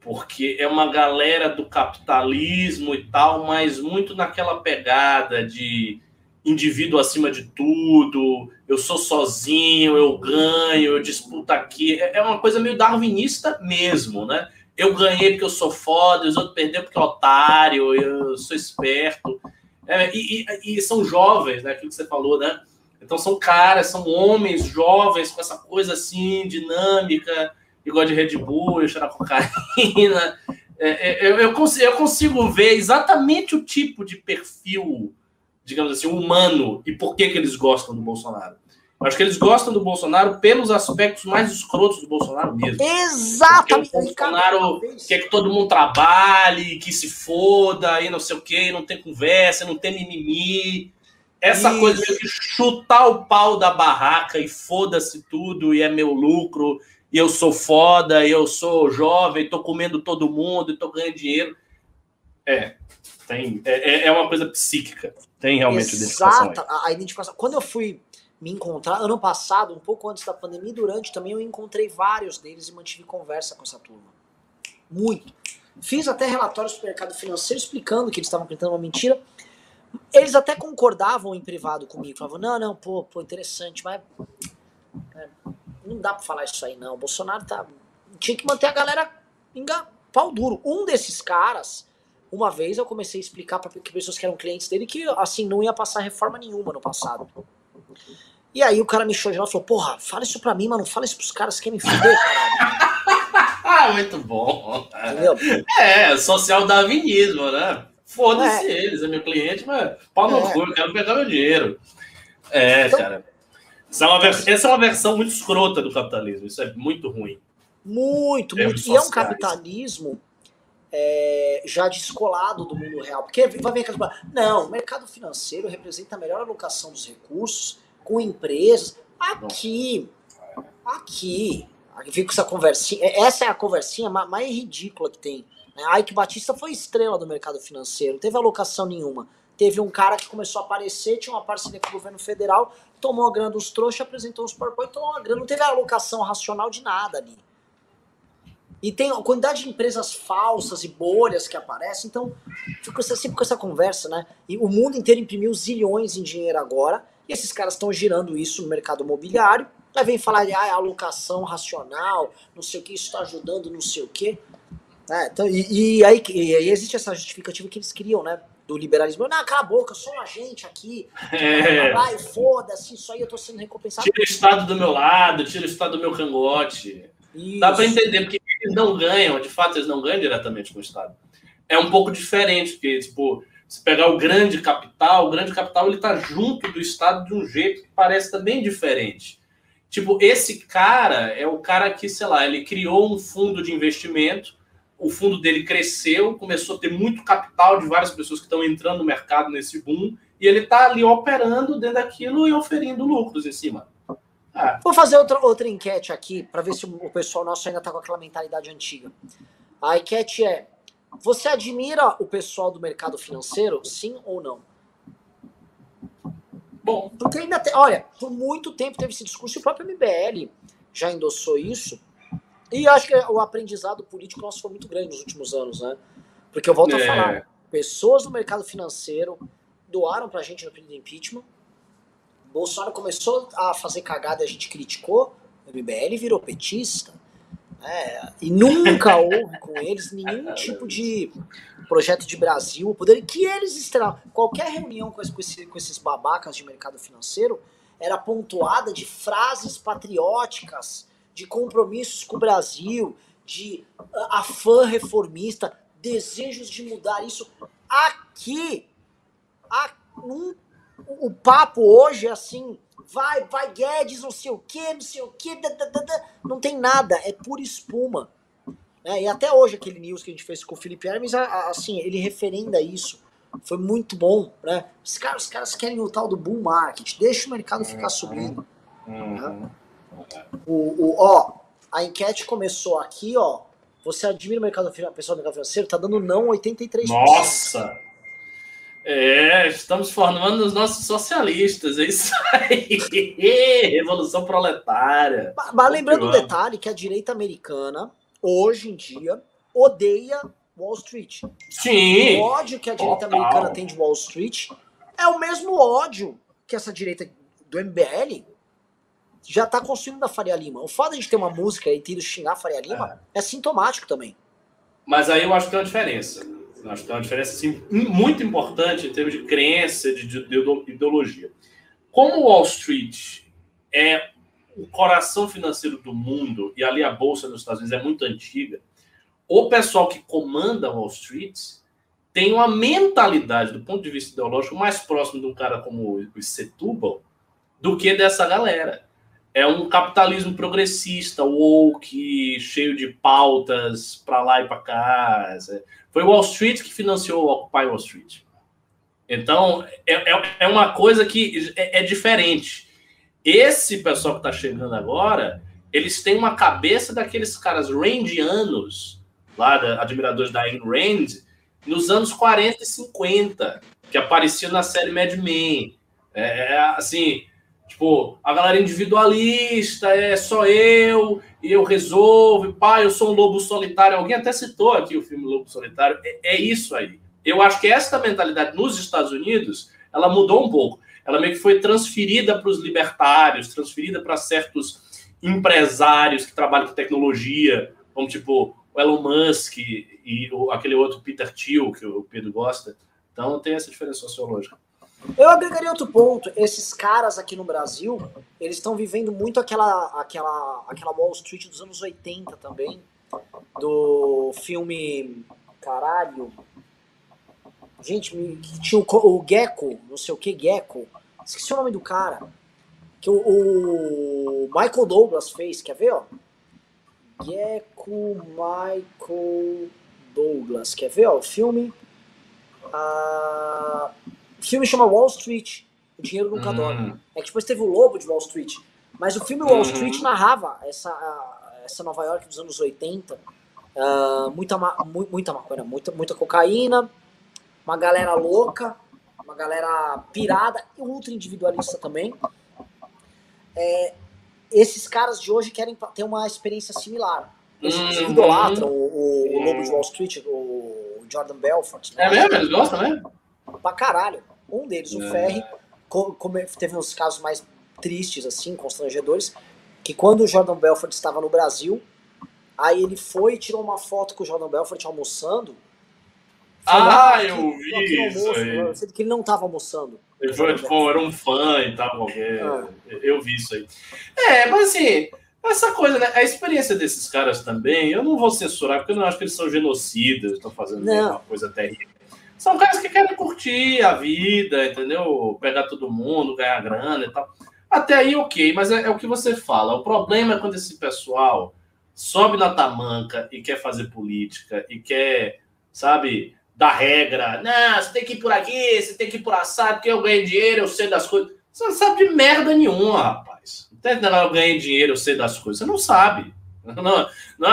porque é uma galera do capitalismo e tal, mas muito naquela pegada de indivíduo acima de tudo, eu sou sozinho, eu ganho, eu disputo aqui, é, é uma coisa meio darwinista mesmo, né? Eu ganhei porque eu sou foda, os outros perderam porque é otário, eu sou esperto. É, e, e, e, são jovens, né? Aquilo que você falou, né? Então são caras, são homens jovens com essa coisa assim, dinâmica, igual de Red Bull, cheirar cocaína. É, é, eu, eu, consigo, eu consigo ver exatamente o tipo de perfil, digamos assim, humano e por que, que eles gostam do Bolsonaro. Acho que eles gostam do Bolsonaro pelos aspectos mais escrotos do Bolsonaro mesmo. Exatamente. o Bolsonaro quer que todo mundo trabalhe, que se foda, e não sei o quê, não tem conversa, não tem mimimi. Essa Isso. coisa de chutar o pau da barraca e foda-se tudo e é meu lucro e eu sou foda, e eu sou jovem, tô comendo todo mundo e tô ganhando dinheiro. É, tem, é, é, uma coisa psíquica. Tem realmente Exata, identificação. A identificação. Quando eu fui me encontrar, ano passado, um pouco antes da pandemia, durante também, eu encontrei vários deles e mantive conversa com essa turma. Muito. Fiz até relatórios do mercado financeiro explicando que eles estavam acreditando uma mentira Eles até concordavam em privado comigo, falavam, não, não, pô, pô, interessante, mas é, não dá pra falar isso aí não. O Bolsonaro tá. Tinha que manter a galera enga... pau duro. Um desses caras, uma vez eu comecei a explicar para pessoas que eram clientes dele que assim não ia passar reforma nenhuma no passado. E aí o cara me chamou e falou, porra, fala isso pra mim, mano, fala isso pros caras que querem me fuder, caralho. Ah, muito bom. Entendeu? É, social darwinismo, né? Foda-se é. eles, é meu cliente, mas pau no é. cu, eu quero pegar meu dinheiro. É, então, cara. Essa é, uma essa é uma versão muito escrota do capitalismo, isso é muito ruim. Muito, muito. E é um capitalismo é, já descolado do mundo real. Porque vai ver que não, o mercado financeiro representa a melhor alocação dos recursos com empresas. Aqui, aqui, aqui com essa conversinha. É, essa é a conversinha mais ridícula que tem. A Ike Batista foi estrela do mercado financeiro, não teve alocação nenhuma. Teve um cara que começou a aparecer, tinha uma parceria com o governo federal, tomou a grana dos trouxas, apresentou os PowerPoint, tomou a grana, não teve alocação racional de nada ali. E tem a quantidade de empresas falsas e bolhas que aparecem, então fica sempre com essa conversa, né? E o mundo inteiro imprimiu zilhões em dinheiro agora, e esses caras estão girando isso no mercado imobiliário, aí vem falar de ah, alocação racional, não sei o que, isso está ajudando, não sei o que. É, então, e, e, aí, e aí existe essa justificativa que eles criam, né? Do liberalismo. Não, cala a boca, sou um agente aqui. É. Vai, foda-se, isso aí eu tô sendo recompensado. Tira o Estado do meu lado, tira o Estado do meu cangote. Isso. Dá para entender, porque eles não ganham, de fato, eles não ganham diretamente com o Estado. É um pouco diferente, porque, tipo, se pegar o grande capital, o grande capital ele tá junto do Estado de um jeito que parece também diferente. Tipo, esse cara é o cara que, sei lá, ele criou um fundo de investimento o fundo dele cresceu, começou a ter muito capital de várias pessoas que estão entrando no mercado nesse boom, e ele está ali operando dentro daquilo e oferindo lucros em cima. É. Vou fazer outra, outra enquete aqui, para ver se o pessoal nosso ainda está com aquela mentalidade antiga. A enquete é: você admira o pessoal do mercado financeiro, sim ou não? Bom, porque ainda tem. Olha, por muito tempo teve esse discurso e o próprio MBL já endossou isso. E acho que o aprendizado político nosso foi muito grande nos últimos anos, né? Porque eu volto é. a falar, pessoas do mercado financeiro doaram pra gente no pedido de impeachment. Bolsonaro começou a fazer cagada, a gente criticou, o MBL virou petista. Né? E nunca houve com eles nenhum tipo de projeto de Brasil, poder que eles estrearam. Qualquer reunião com, esse, com esses babacas de mercado financeiro era pontuada de frases patrióticas de compromissos com o Brasil, de afã reformista, desejos de mudar isso. Aqui, a, um, o papo hoje é assim, vai, vai Guedes, não sei o que, não sei o que, não tem nada, é pura espuma. É, e até hoje aquele news que a gente fez com o Felipe Hermes, assim, ele referenda isso. Foi muito bom, né? Os caras, os caras querem o tal do bull market, deixa o mercado ficar subindo. Uhum. Né? O, o, ó, a enquete começou aqui, ó. Você admira o mercado pessoal do mercado financeiro? Tá dando não 83%. Nossa! É, estamos formando os nossos socialistas, é isso aí. Revolução proletária. Mas, mas lembrando um detalhe que a direita americana, hoje em dia, odeia Wall Street. Sim. O ódio que a direita total. americana tem de Wall Street é o mesmo ódio que essa direita do MBL já tá construindo da Faria Lima. O fato de a gente ter uma música e ter ido xingar a Faria Lima é. é sintomático também. Mas aí eu acho que tem uma diferença. Eu acho que tem uma diferença assim, muito importante em termos de crença, de, de, de ideologia. Como Wall Street é o coração financeiro do mundo, e ali a bolsa nos Estados Unidos é muito antiga, o pessoal que comanda Wall Street tem uma mentalidade, do ponto de vista ideológico, mais próximo de um cara como o Setúbal do que dessa galera é um capitalismo progressista, woke, cheio de pautas para lá e para cá. Foi Wall Street que financiou o Occupy Wall Street. Então, é, é, é uma coisa que é, é diferente. Esse pessoal que está chegando agora, eles têm uma cabeça daqueles caras randianos, lá, da, admiradores da Ayn Rand, nos anos 40 e 50, que apareciam na série Mad Men. É, é assim, Tipo, a galera individualista, é só eu, e eu resolvo, pai, eu sou um lobo solitário. Alguém até citou aqui o filme Lobo Solitário. É, é isso aí. eu acho que essa mentalidade nos Estados Unidos, ela mudou um pouco. Ela meio que foi transferida para os libertários, transferida para certos empresários que trabalham com tecnologia, como tipo o Elon Musk e o, aquele outro Peter Thiel, que o Pedro gosta. Então tem essa diferença sociológica. Eu agregaria outro ponto. Esses caras aqui no Brasil, eles estão vivendo muito aquela, aquela, aquela Wall Street dos anos 80 também. Do filme. Caralho. Gente, tinha o, o Gecko, não sei o que, Gecko. Esqueci o nome do cara. Que o, o Michael Douglas fez, quer ver, ó? Gecko Michael Douglas. Quer ver, ó? O filme. Ah, o filme chama Wall Street. O dinheiro nunca hum. dorme. É que depois teve o Lobo de Wall Street. Mas o filme Wall uhum. Street narrava essa, essa Nova York dos anos 80. Uh, ah, muita, muita maconha, muita, muita cocaína, uma galera louca, uma galera pirada e ultra individualista também. É, esses caras de hoje querem ter uma experiência similar. Eles uhum. idolatram o, o, o, Lobo de Wall Street, o Jordan Belfort. Né? É mesmo? Eles gostam, né? Pra caralho. Um deles, o é. Ferry, teve uns casos mais tristes, assim, constrangedores, que quando o Jordan Belfort estava no Brasil, aí ele foi e tirou uma foto com o Jordan Belfort almoçando. Ah, eu vi isso almoço, aí. Sendo que ele não estava almoçando. Ele foi, tipo, era um fã e tal, qualquer... Ah. Eu vi isso aí. É, mas assim, essa coisa, né? A experiência desses caras também, eu não vou censurar, porque eu não acho que eles são genocidas, estão fazendo uma coisa terrível. São caras que querem curtir a vida, entendeu? Pegar todo mundo, ganhar grana e tal. Até aí, ok, mas é, é, o que você fala. O problema é quando esse pessoal sobe na tamanca e quer fazer política e quer, sabe, dar regra. Não, você tem que ir por aqui, você tem que ir por assado, porque eu ganho dinheiro, eu sei das coisas. Você não sabe de merda nenhuma, rapaz. Não tem eu ganho dinheiro, eu sei das coisas. Você não sabe. Não, não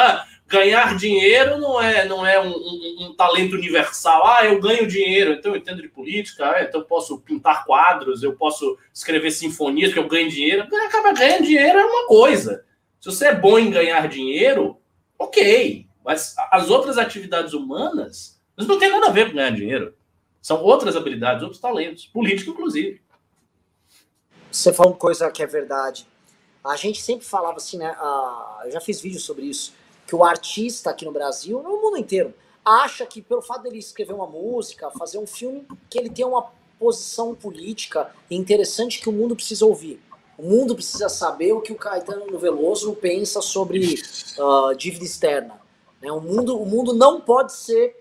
ganhar dinheiro não é, não é um, um, um, talento universal. Ah, eu ganho dinheiro, então eu entendo de política, ah, então eu posso pintar quadros, eu posso escrever sinfonias que eu ganho dinheiro. Acaba ganhando dinheiro é uma coisa. Se você é bom em ganhar dinheiro, ok. Mas as outras atividades humanas não tem nada a ver com ganhar dinheiro. São outras habilidades, outros talentos, político inclusive. Você falou uma coisa que é verdade. A gente sempre falava assim, né? Uh, eu já fiz vídeo sobre isso que o artista aqui no Brasil, no mundo inteiro, acha que pelo fato dele escrever uma música, fazer um filme, que ele tem uma posição política interessante que o mundo precisa ouvir. O mundo precisa saber o que o Caetano Veloso pensa sobre uh, dívida externa. Né? O, mundo, o mundo não pode ser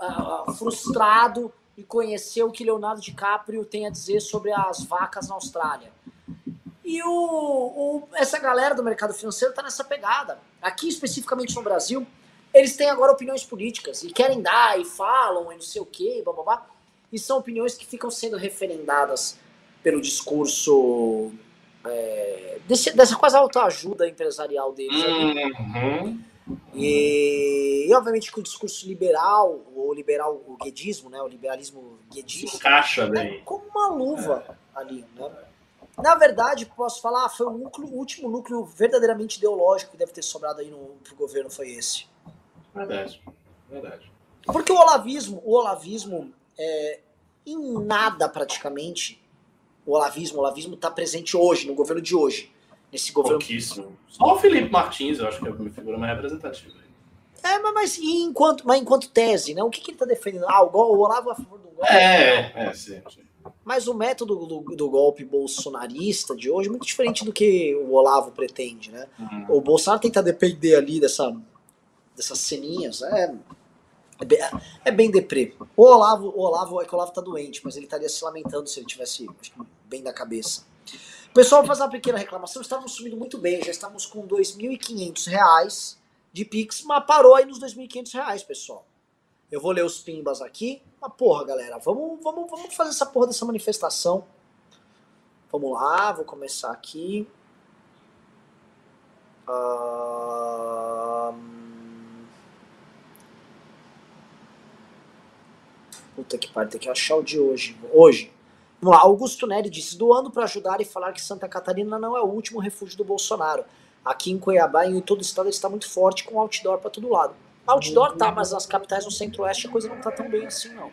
uh, frustrado e conhecer o que Leonardo DiCaprio tem a dizer sobre as vacas na Austrália. E o, o, essa galera do mercado financeiro está nessa pegada. Aqui, especificamente no Brasil, eles têm agora opiniões políticas e querem dar e falam e não sei o quê, blá, blá, blá, e são opiniões que ficam sendo referendadas pelo discurso é, desse, dessa quase autoajuda empresarial deles. Uhum. E, e, obviamente que o discurso liberal, o liberal, o guedismo, né, o liberalismo guedista, encaixa bem. É como uma luva é. ali, né? Na verdade, posso falar, foi o, núcleo, o último núcleo verdadeiramente ideológico que deve ter sobrado aí no pro governo foi esse. Verdade, verdade. Porque o olavismo, o olavismo, é, em nada praticamente, o olavismo, o olavismo está presente hoje, no governo de hoje. Nesse governo. Pouquíssimo. Só o Felipe Martins, eu acho que é a figura mais representativa. É, mas, mas, enquanto, mas enquanto tese, né? O que, que ele está defendendo? Ah, o, o Olavo é a favor do golpe? É, é, sim, sim. Mas o método do, do, golpe bolsonarista de hoje é muito diferente do que o Olavo pretende, né? Uhum. O Bolsonaro tenta depender ali dessa, dessas ceninhas, é, é, bem, é bem deprê. O Olavo, o Olavo, é que o Olavo tá doente, mas ele estaria se lamentando se ele tivesse acho, bem da cabeça. Pessoal, vou fazer uma pequena reclamação. Estávamos subindo muito bem, já estamos com R$ 2.500 de Pix, mas parou aí nos R$ 2.500, pessoal. Eu vou ler os pimbas aqui. Mas porra, galera, vamos, vamos, vamos fazer essa porra dessa manifestação. Vamos lá, vou começar aqui. Puta que pariu, tem que achar o de hoje. Hoje. Vamos lá, Augusto Neri disse: doando para ajudar e falar que Santa Catarina não é o último refúgio do Bolsonaro. Aqui em Cuiabá e em todo o estado ele está muito forte com outdoor para todo lado. Outdoor tá, mas nas capitais do centro-oeste a coisa não tá tão bem assim, não.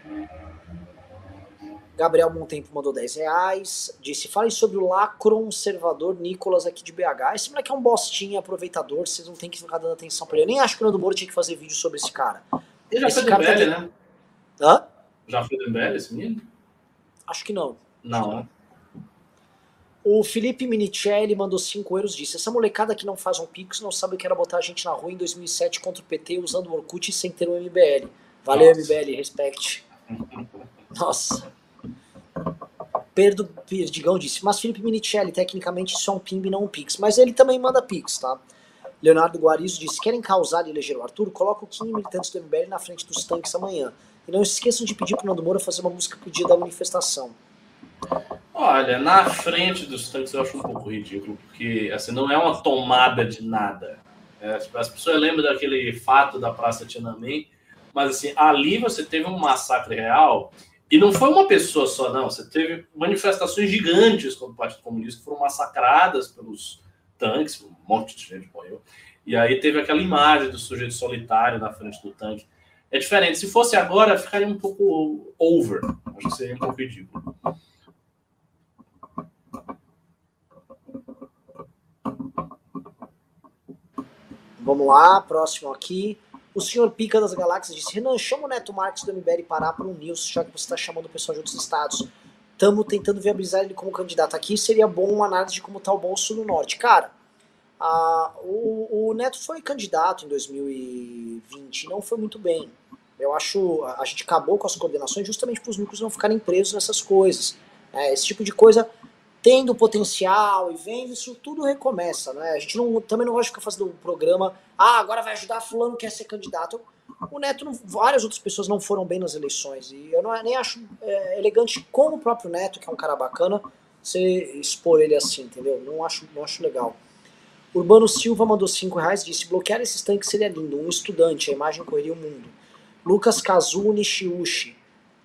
Gabriel Montempo mandou 10 reais. Disse: Fale sobre o lacro-conservador Nicolas aqui de BH. Esse moleque é um bostinho, aproveitador. Vocês não tem que ficar dando atenção pra ele. Eu nem acho que o Nando Moro tinha que fazer vídeo sobre esse cara. Ele já Esse foi do cara tá MBL, de- né? Hã? Já foi do MBL esse menino? Acho que não. Não, né? O Felipe Minicelli mandou 5 euros disse: Essa molecada que não faz um pix não sabe o que era botar a gente na rua em 2007 contra o PT usando o Orkut sem ter um MBL. Valeu, Nossa. MBL, respect. Nossa. Perdo Perdigão disse: Mas Felipe Minicelli, tecnicamente isso é um PIMB, não um pix. Mas ele também manda pix, tá? Leonardo Guarizo disse: Querem causar e eleger o Arthur? Coloca o 15 militantes do MBL na frente dos tanques amanhã. E não esqueçam de pedir pro Nando Moura fazer uma música pro dia da manifestação. Olha, na frente dos tanques eu acho um pouco ridículo, porque assim, não é uma tomada de nada. É, tipo, as pessoas lembram daquele fato da Praça Tiananmen, mas assim, ali você teve um massacre real, e não foi uma pessoa só, não. Você teve manifestações gigantes contra o Partido Comunista que foram massacradas pelos tanques, um monte de gente morreu. E aí teve aquela imagem do sujeito solitário na frente do tanque. É diferente. Se fosse agora, ficaria um pouco over. Acho que seria um pouco ridículo. Vamos lá, próximo aqui. O senhor Pica das Galáxias disse: Renan, chama o Neto Marques do MBL Pará para um news, já que você está chamando o pessoal de outros estados. Estamos tentando viabilizar ele como candidato aqui. Seria bom uma análise de como está o bolso no norte. Cara, a- o, o Neto foi candidato em 2020 e não foi muito bem. Eu acho a gente acabou com as coordenações justamente para os núcleos não ficarem presos nessas coisas. É, esse tipo de coisa tendo potencial e vendo, isso tudo recomeça, né? A gente não, também não gosta de ficar fazendo um programa, ah, agora vai ajudar fulano que quer ser candidato. O Neto, não- várias outras pessoas não foram bem nas eleições e eu não, nem acho é, elegante como o próprio Neto, que é um cara bacana, você expor ele assim, entendeu? Não acho, não acho legal. Urbano Silva mandou 5 reais disse, bloquear esses tanques seria lindo, um estudante, a imagem correria o mundo. Lucas Kazu Nishiushi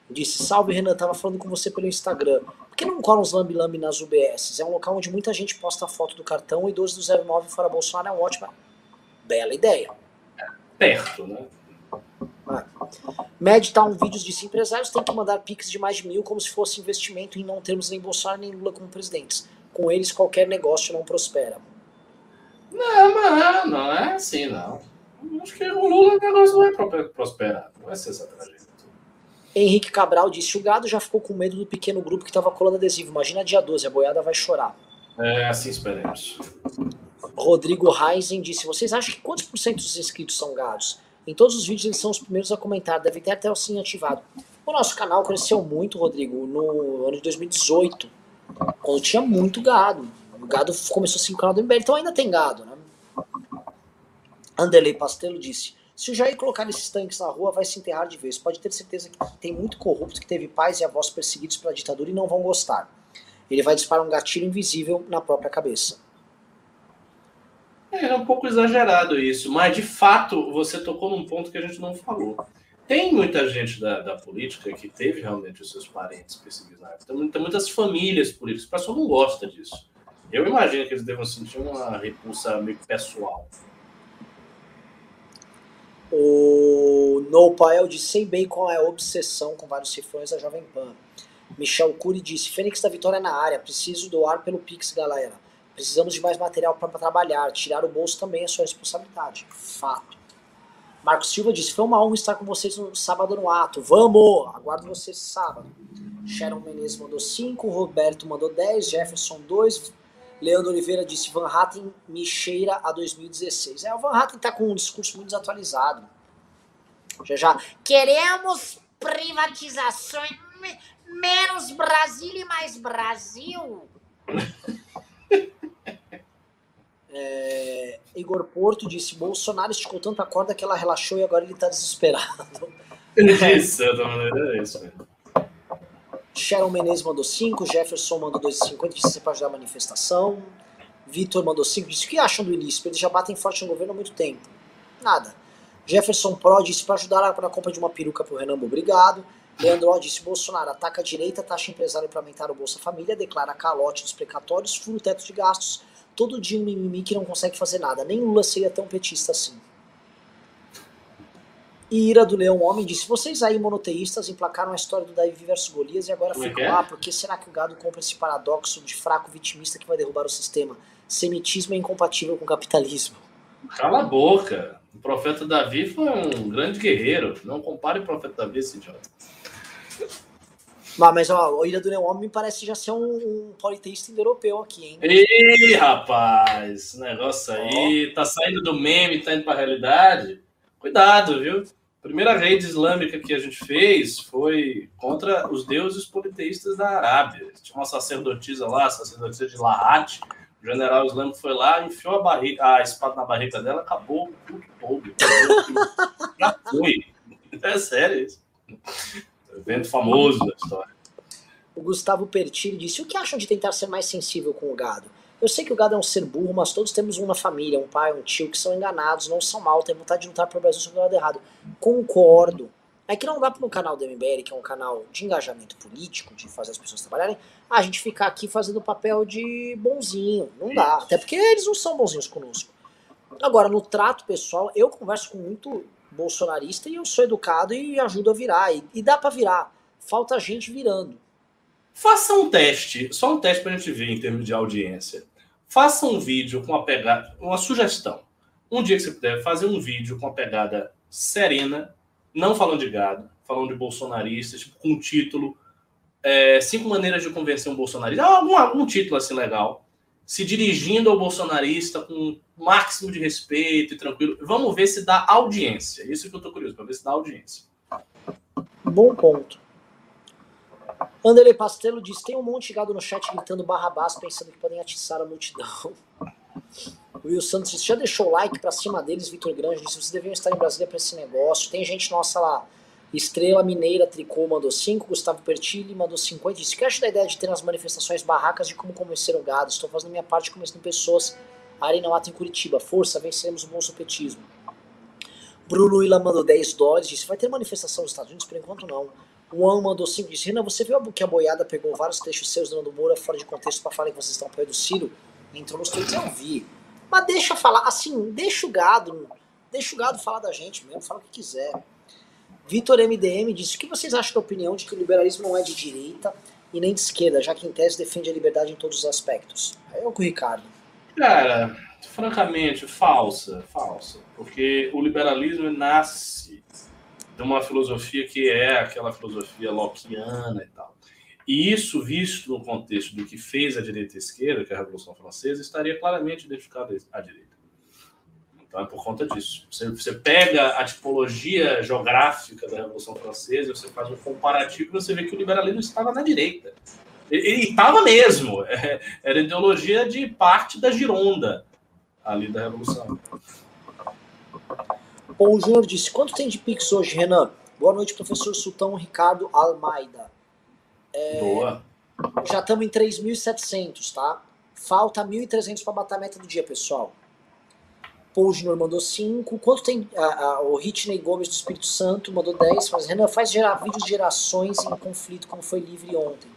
disse, salve Renan, tava falando com você pelo Instagram. Que não colam os lambi-lambi nas UBSs? É um local onde muita gente posta foto do cartão e 12 do 09 fora Bolsonaro é uma ótima, bela ideia. Perto, né? Medtown Vídeos disse, empresários têm que mandar piques de mais de mil como se fosse investimento em não termos nem Bolsonaro nem Lula como presidentes. Com eles qualquer negócio não prospera. Não, mas não é assim, não. Acho que o Lula o negócio vai pro- prosperar. Não vai ser essa tragédia. Henrique Cabral disse, o gado já ficou com medo do pequeno grupo que estava colando adesivo. Imagina dia 12, a boiada vai chorar. É, assim esperemos. Rodrigo Reisen disse: Vocês acham que quantos por cento dos inscritos são gados? Em todos os vídeos eles são os primeiros a comentar, devem ter até o sininho ativado. O nosso canal cresceu muito, Rodrigo, no ano de 2018, quando tinha muito gado. O gado começou a ser o canal do MBL, então ainda tem gado, né? Anderley Pastelo disse: Se o Jair colocar esses tanques na rua, vai se enterrar de vez. Pode ter certeza que tem muito corrupto que teve pais e avós perseguidos pela ditadura e não vão gostar. Ele vai disparar um gatilho invisível na própria cabeça. É, é um pouco exagerado isso, mas de fato você tocou num ponto que a gente não falou. Tem muita gente da, da política que teve realmente os seus parentes perseguidos. Tem, tem muitas famílias políticas. O pessoal não gosta disso. Eu imagino que eles devam sentir uma repulsa meio pessoal. O No Pael disse, sei bem qual é a obsessão com vários cifrões da Jovem Pan. Michel Cury disse, Fênix da Vitória na área, preciso doar pelo Pix, galera. Precisamos de mais material para trabalhar, tirar o bolso também é sua responsabilidade. Fato. Marcos Silva disse, foi uma honra estar com vocês no sábado no ato. Vamos! Aguardo vocês sábado. Sharon Menezes mandou 5, Roberto mandou 10, Jefferson 2, Leandro Oliveira disse, Van Hatten me cheira a 2016. É, o Van Hatten tá com um discurso muito desatualizado. Já já. Queremos privatizações, me- menos Brasil e mais Brasil. É, Igor Porto disse: Bolsonaro esticou tanta corda que ela relaxou e agora ele tá desesperado. De certa maneira é isso mesmo. Sharon Menezes mandou 5, Jefferson mandou 2,50, disse pra ajudar a manifestação. Vitor mandou 5, disse: O que acham do Ilícito? Eles já batem forte no governo há muito tempo. Nada. Jefferson Pro disse: Para ajudar na compra de uma peruca pro Renan, obrigado. Leandro O disse: Bolsonaro ataca a direita, taxa empresário para aumentar o Bolsa Família, declara calote dos precatórios, fura o teto de gastos. Todo dia um mimimi que não consegue fazer nada. Nem Lula seria tão petista assim. E Ira do Leão Homem disse: Vocês aí, monoteístas, emplacaram a história do Davi versus Golias e agora é ficam é? lá, porque será que o gado compra esse paradoxo de fraco vitimista que vai derrubar o sistema? Semitismo é incompatível com capitalismo. Cala a boca. O profeta Davi foi um grande guerreiro. Não compare o profeta Davi, esse idiota. Mas, mas ó, o Ira do Leão Homem me parece já ser um, um politeísta indo-europeu aqui, hein? Ih, rapaz, esse negócio aí tá saindo do meme, tá indo pra realidade. Cuidado, viu? Primeira rede islâmica que a gente fez foi contra os deuses politeístas da Arábia. Tinha uma sacerdotisa lá, sacerdotisa de Lahat. O general islâmico foi lá, enfiou a, barriga, a espada na barriga dela, acabou o culto todo. Já. É sério isso. Evento famoso da história. O Gustavo Pertilli disse: O que acham de tentar ser mais sensível com o gado? Eu sei que o gado é um ser burro, mas todos temos um na família, um pai, um tio, que são enganados, não são mal, têm vontade de lutar pelo Brasil sobre o lado errado. Concordo. É que não dá para um canal do MBL, que é um canal de engajamento político, de fazer as pessoas trabalharem, a gente ficar aqui fazendo o papel de bonzinho. Não dá. Até porque eles não são bonzinhos conosco. Agora, no trato pessoal, eu converso com muito bolsonarista e eu sou educado e ajudo a virar. E, e dá para virar. Falta gente virando. Faça um teste, só um teste para a gente ver em termos de audiência. Faça um vídeo com a pegada, uma sugestão. Um dia que você puder fazer um vídeo com a pegada serena, não falando de gado, falando de bolsonaristas, tipo, com um título, é, cinco maneiras de convencer um bolsonarista, algum, algum título assim legal, se dirigindo ao bolsonarista com o máximo de respeito e tranquilo. Vamos ver se dá audiência. Isso que eu tô curioso, para ver se dá audiência. Bom ponto. Anderley Pastelo diz: tem um monte de gado no chat gritando barrabás, pensando que podem atiçar a multidão. Will Santos já deixou o like pra cima deles, Vitor Grande disse, vocês deviam estar em Brasília pra esse negócio. Tem gente nossa lá. Estrela Mineira Tricô mandou 5, Gustavo Pertilli mandou 50. Disse, que acha da ideia de ter nas manifestações barracas de como convencer o gado? Estou fazendo minha parte convencendo pessoas a Arena Mata em Curitiba. Força, venceremos o bolsopetismo. Bruno Willa mandou 10 dólares, disse, vai ter manifestação nos Estados Unidos? Por enquanto não. O An mandou 5, disse, Renan, você viu que a boiada pegou vários trechos seus do Nando Moura fora de contexto para falar que vocês estão apoiando o Ciro? Entrou nos tweets, eu vi. Mas deixa falar, assim, deixa o gado, deixa o gado falar da gente mesmo, fala o que quiser. Vitor MDM disse: O que vocês acham da opinião de que o liberalismo não é de direita e nem de esquerda, já que em tese defende a liberdade em todos os aspectos? Aí eu com o Ricardo. Cara, francamente, falsa, falsa. Porque o liberalismo nasce de uma filosofia que é aquela filosofia lockeana e tal. E isso, visto no contexto do que fez a direita e esquerda, que é a Revolução Francesa, estaria claramente identificado à direita. Então é por conta disso. Você, você pega a tipologia geográfica da Revolução Francesa, você faz um comparativo e você vê que o liberalismo estava na direita. Ele estava mesmo. Era ideologia de parte da Gironda ali da Revolução. Paul Júnior disse: Quanto tem de Pix hoje, Renan? Boa noite, professor Sultão Ricardo Almeida. É, Boa. Já estamos em 3.700, tá? Falta 1.300 para bater a meta do dia, pessoal. Paul Júnior mandou 5. Quanto tem. A, a, o Ritney Gomes do Espírito Santo mandou 10. Mas Renan faz gerar vídeos de gerações em conflito, como foi livre ontem.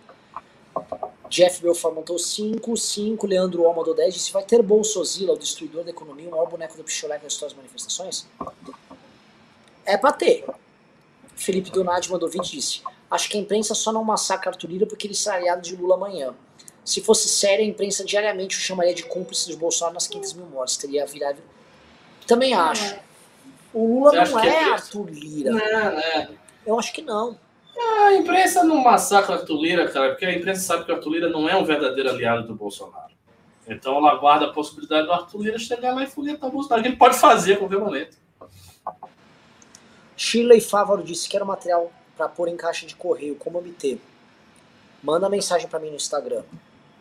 Jeff Belfort mandou 5. 5. Leandro O mandou 10. Disse: Vai ter Bolsozilla, o destruidor da economia, o maior boneco do Picholeco na história das manifestações? É pra ter. Felipe Donati mandou 20 disse: Acho que a imprensa só não massacra Arthur Lira porque ele será aliado de Lula amanhã. Se fosse séria, a imprensa diariamente o chamaria de cúmplice de Bolsonaro nas 500 mil mortes. Teria virado. Também acho. O Lula não é é? Arthur Lira. Não, né? Eu acho que não. A imprensa não massacra Arthur Lira, cara, porque a imprensa sabe que o Arthur Lira não é um verdadeiro aliado do Bolsonaro. Então ela guarda a possibilidade do Arthur Lira chegar lá e folhetar o Bolsonaro, que ele pode fazer a qualquer momento. Shirley Fávaro disse que era material para pôr em caixa de correio. Como obter? Manda mensagem para mim no Instagram.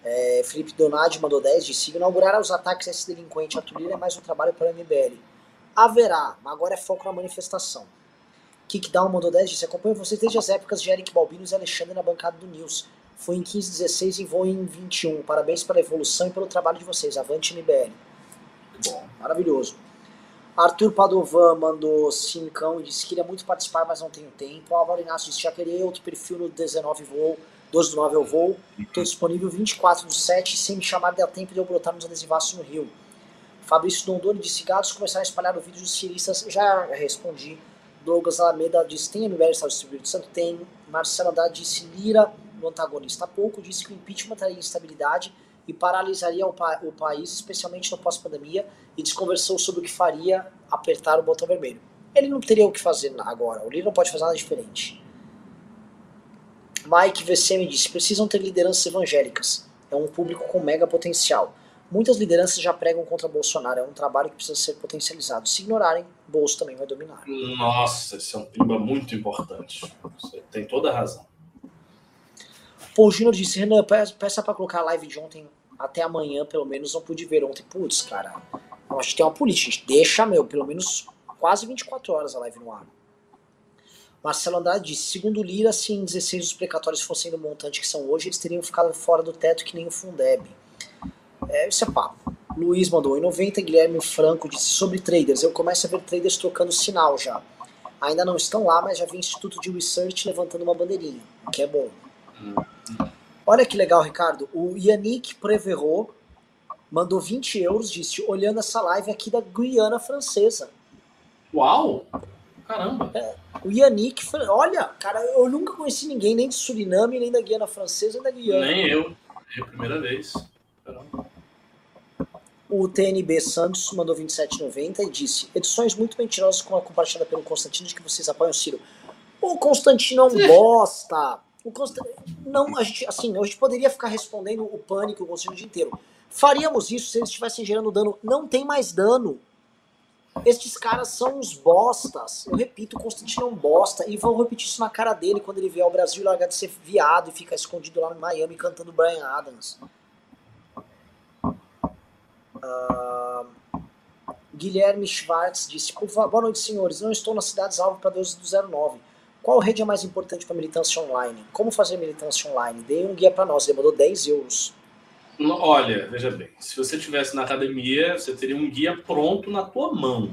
É, Felipe Donadi mandou 10 disse: inaugurar os ataques a esse delinquente Lira é mais um trabalho para o MBL. Haverá, mas agora é foco na manifestação. Kickdown mandou 10 disse: acompanho vocês desde as épocas de Eric Balbinos e Alexandre na bancada do News. Foi em 15, 16 e vou em 21. Parabéns pela evolução e pelo trabalho de vocês. Avante MBL. Bom, Maravilhoso. Arthur Padovan mandou cincão e disse que queria muito participar, mas não tenho tempo. Álvaro Inácio disse, já criei outro perfil no 19 voo, 12 do 9 eu vou. Estou disponível 24 do 7, sem me chamar der tempo de eu brotar nos adesivaços no Rio. Fabrício Dondoni disse, gados começaram a espalhar o vídeo dos ciristas, já respondi. Douglas Alameda disse: tem MBL Estado do Espírito Santo? Tem. Marcelo Haddad disse: Lira, no antagonista há pouco, disse que o impeachment traria instabilidade e paralisaria o, pa o país, especialmente no pós-pandemia, e desconversou sobre o que faria apertar o botão vermelho. Ele não teria o que fazer agora, o Lira não pode fazer nada diferente. Mike VCM disse: precisam ter lideranças evangélicas. É um público com mega potencial. Muitas lideranças já pregam contra Bolsonaro, é um trabalho que precisa ser potencializado. Se ignorarem, Bolso também vai dominar. Nossa, esse é um tema muito importante. Você tem toda a razão. Paul Júnior disse, Renan, peça pra colocar a live de ontem até amanhã, pelo menos, não pude ver ontem. Putz, cara, eu acho que tem uma política, gente deixa, meu, pelo menos quase 24 horas a live no ar. Marcelo Andrade disse, segundo Lira, se em 16 os precatórios fossem do montante que são hoje, eles teriam ficado fora do teto que nem o Fundeb. É, isso é papo. Luiz mandou em 90, Guilherme Franco disse sobre traders. Eu começo a ver traders trocando sinal já. Ainda não estão lá, mas já vi Instituto de Research levantando uma bandeirinha, o que é bom. Olha que legal, Ricardo. O Yannick Preverot mandou 20 euros, disse, olhando essa live aqui da Guiana Francesa. Uau! Caramba! É, o Yannick, olha, cara, eu nunca conheci ninguém, nem de Suriname, nem da Guiana Francesa, nem da Guiana. Nem eu. É a primeira vez. Caramba. O TNB Santos mandou 27,90 e disse: edições muito mentirosas com a compartilhada pelo Constantino de que vocês apoiam o Ciro. O Constantino é um bosta. O Const... Não, a gente, assim, a gente poderia ficar respondendo o pânico o Constantino o dia inteiro. Faríamos isso se eles estivessem gerando dano. Não tem mais dano. Estes caras são uns bostas. Eu repito, o Constantino é um bosta. E vão repetir isso na cara dele quando ele vier ao Brasil e largar de ser viado e ficar escondido lá no Miami cantando Brian Adams. Uh, Guilherme Schwartz disse: Boa noite, senhores. Não estou nas cidades alvo para 12 do 09. Qual rede é mais importante para militância online? Como fazer militância online? Dê um guia para nós. Ele mandou 10 euros. Olha, veja bem. Se você estivesse na academia, você teria um guia pronto na tua mão.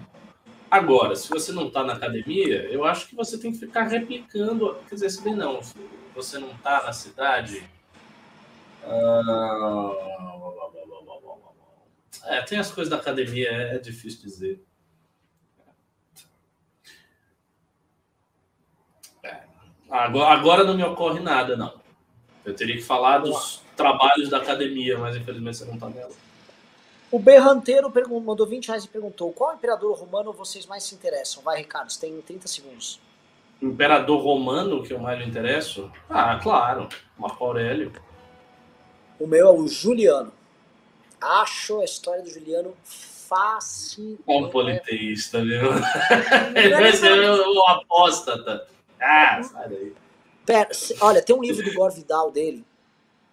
Agora, se você não está na academia, eu acho que você tem que ficar replicando. Quer dizer, se bem não, você não está na cidade. Uh é, tem as coisas da academia, é, é difícil dizer. É. Agora, agora não me ocorre nada, não. Eu teria que falar dos trabalhos da academia, mas infelizmente você não está nela. O Berranteiro mandou 20 reais e perguntou: qual imperador romano vocês mais se interessam? Vai, Ricardo, você tem 30 segundos. Imperador romano que eu mais me interesso? Ah, claro, Marco Aurélio. O meu é o Juliano. Acho a história do Juliano fascinante. Um politeísta, viu? Ele vai ser apóstata. Ah, sai daí. Pera, olha, tem um livro do Gore Vidal dele.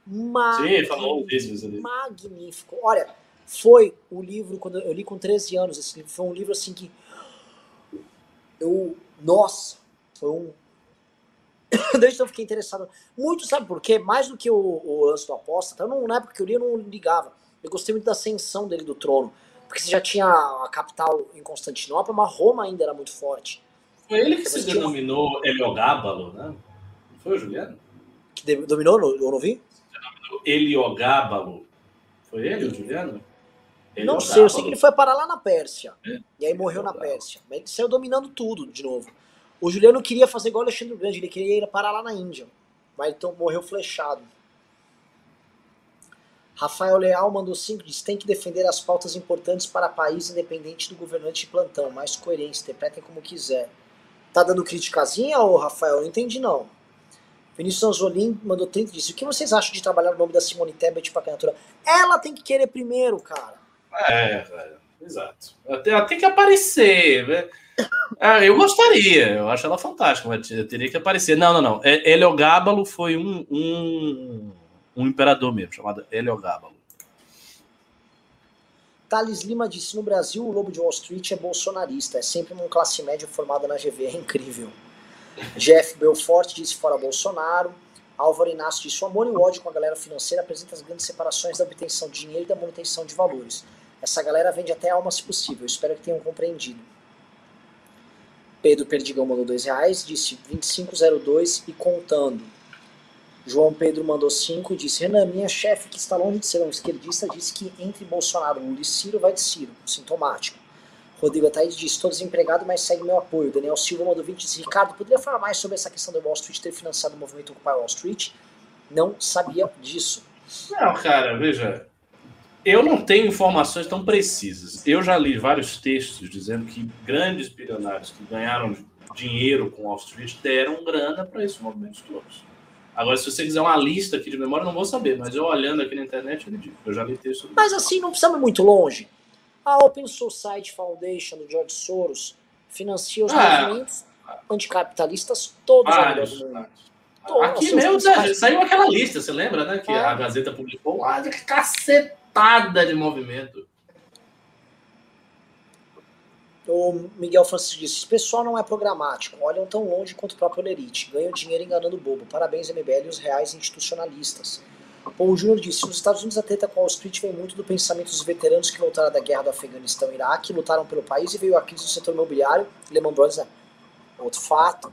Magnífico, Sim, falou disso. Magnífico. Olha, foi o livro, quando eu li com 13 anos, esse livro, foi um livro assim que. Eu. Nossa, foi um. Desde então eu fiquei interessado. Muito, sabe por quê? Mais do que o, o lance do aposta, então, não, na época que eu li, eu não ligava. Eu gostei muito da ascensão dele do trono. Porque você já tinha a capital em Constantinopla, mas Roma ainda era muito forte. Foi ele que se denominou Heliogábalo, né? Foi o Juliano? Que dominou? Eu não vi? Heliogábalo. Foi ele, o Juliano? Não sei, eu sei que ele foi parar lá na Pérsia. É? E aí morreu na Pérsia. Mas ele saiu dominando tudo de novo. O Juliano queria fazer igual Alexandre Grande, ele queria ir parar lá na Índia. Mas então morreu flechado. Rafael Leal mandou 5, diz tem que defender as pautas importantes para país independente do governante de plantão, mais coerência, interpretem como quiser. Tá dando criticazinha, ô Rafael? Não entendi não. Vinícius Anzolim mandou 30 disse: O que vocês acham de trabalhar no nome da Simone Tebet para candidatura? Ela tem que querer primeiro, cara. É, velho. Exato. Ela tem que aparecer. Né? Ah, eu gostaria, eu acho ela fantástica, mas teria que aparecer. Não, não, não. É, Heliogábalo foi um, um um imperador mesmo, chamado Heliogábalo. Thales Lima disse: no Brasil, o lobo de Wall Street é bolsonarista, é sempre uma classe média formada na GV, é incrível. Jeff Belfort disse: fora Bolsonaro. Álvaro Inácio disse: o amor e o ódio com a galera financeira apresenta as grandes separações da obtenção de dinheiro e da manutenção de valores. Essa galera vende até alma se possível, espero que tenham compreendido. Pedro Perdigão mandou dois reais, disse 2502 e contando. João Pedro mandou 5 e disse: Renan, minha chefe, que está longe de ser um esquerdista, disse que entre Bolsonaro, Lula e Ciro vai de Ciro, sintomático. Rodrigo Ataíde disse, estou desempregado, mas segue meu apoio. Daniel Silva mandou 20 disse, Ricardo, poderia falar mais sobre essa questão do Wall Street ter financiado o movimento Occupy Wall Street? Não sabia disso. Não, cara, veja, eu não tenho informações tão precisas. Eu já li vários textos dizendo que grandes bilionários que ganharam dinheiro com Wall Street deram grana para esses movimentos todos. Agora, se você quiser uma lista aqui de memória, eu não vou saber, mas eu olhando aqui na internet, eu, digo, eu já li texto Mas assim, não precisamos ir muito longe. A Open Society Foundation do George Soros financia os Ah. movimentos anticapitalistas todos vários. do mundo. vários. Todos Aqui os mesmo principais- saiu aquela lista, você lembra, né? Que Ah. a Gazeta publicou lá de cacetada de movimento. O Miguel Francisco disse: esse pessoal não é programático, olham tão longe quanto o próprio Lerite, ganham dinheiro enganando o bobo. Parabéns, MBL e os reais institucionalistas. Paul Júnior disse: nos Estados Unidos a treta com Wall Street vem muito do pensamento dos veteranos que voltaram da guerra do Afeganistão e Iraque, lutaram pelo país e veio a crise do setor imobiliário. Lehman Brothers é outro fato.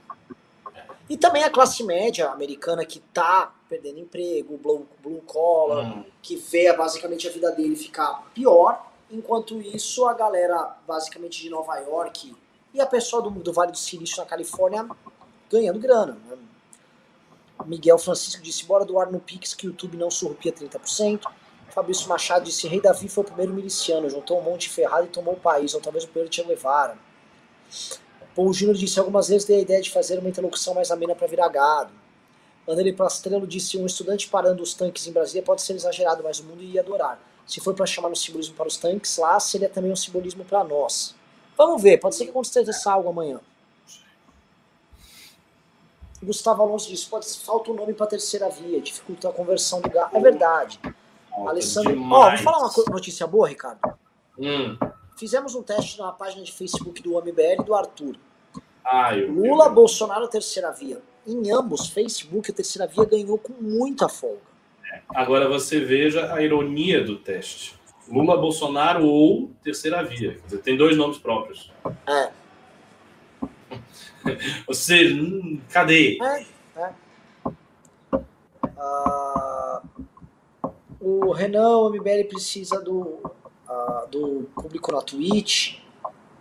E também a classe média americana que tá perdendo emprego, blue, blue collar, Hum. que vê basicamente a vida dele ficar pior, enquanto isso a galera basicamente de Nova York e a pessoa do, do Vale do Silício na Califórnia ganhando grana. né? Miguel Francisco disse, bora doar no Pix que o YouTube não surrupia 30%. Fabrício Machado disse, Rei Davi foi o primeiro miliciano, juntou um monte de ferrado e tomou o país, ou talvez o primeiro Che Guevara. Paul Júnior disse, algumas vezes dei a ideia de fazer uma interlocução mais amena para virar gado. Anderley Plastrello disse, um estudante parando os tanques em Brasília pode ser exagerado, mas o mundo ia adorar. Se for para chamar um simbolismo para os tanques, lá seria também um simbolismo para nós. Vamos ver, pode ser que aconteça algo amanhã. Gustavo Alonso disse, pode falta um nome para terceira via, dificulta a conversão do gás. É verdade. Falta Alessandro, ó, demais. vou falar uma notícia boa, Ricardo. Hum. Fizemos um teste na página de Facebook do MBL e do Arthur. Ah, eu, Lula, Bolsonaro, terceira via. Em ambos, Facebook, a terceira via ganhou com muita folga. Agora você veja a ironia do teste. Lula, Bolsonaro ou terceira via. Quer dizer, tem dois nomes próprios. É, Ou seja, hum, cadê? é, é. Ah, o Renan, o MBL precisa do, ah, do público na Twitch.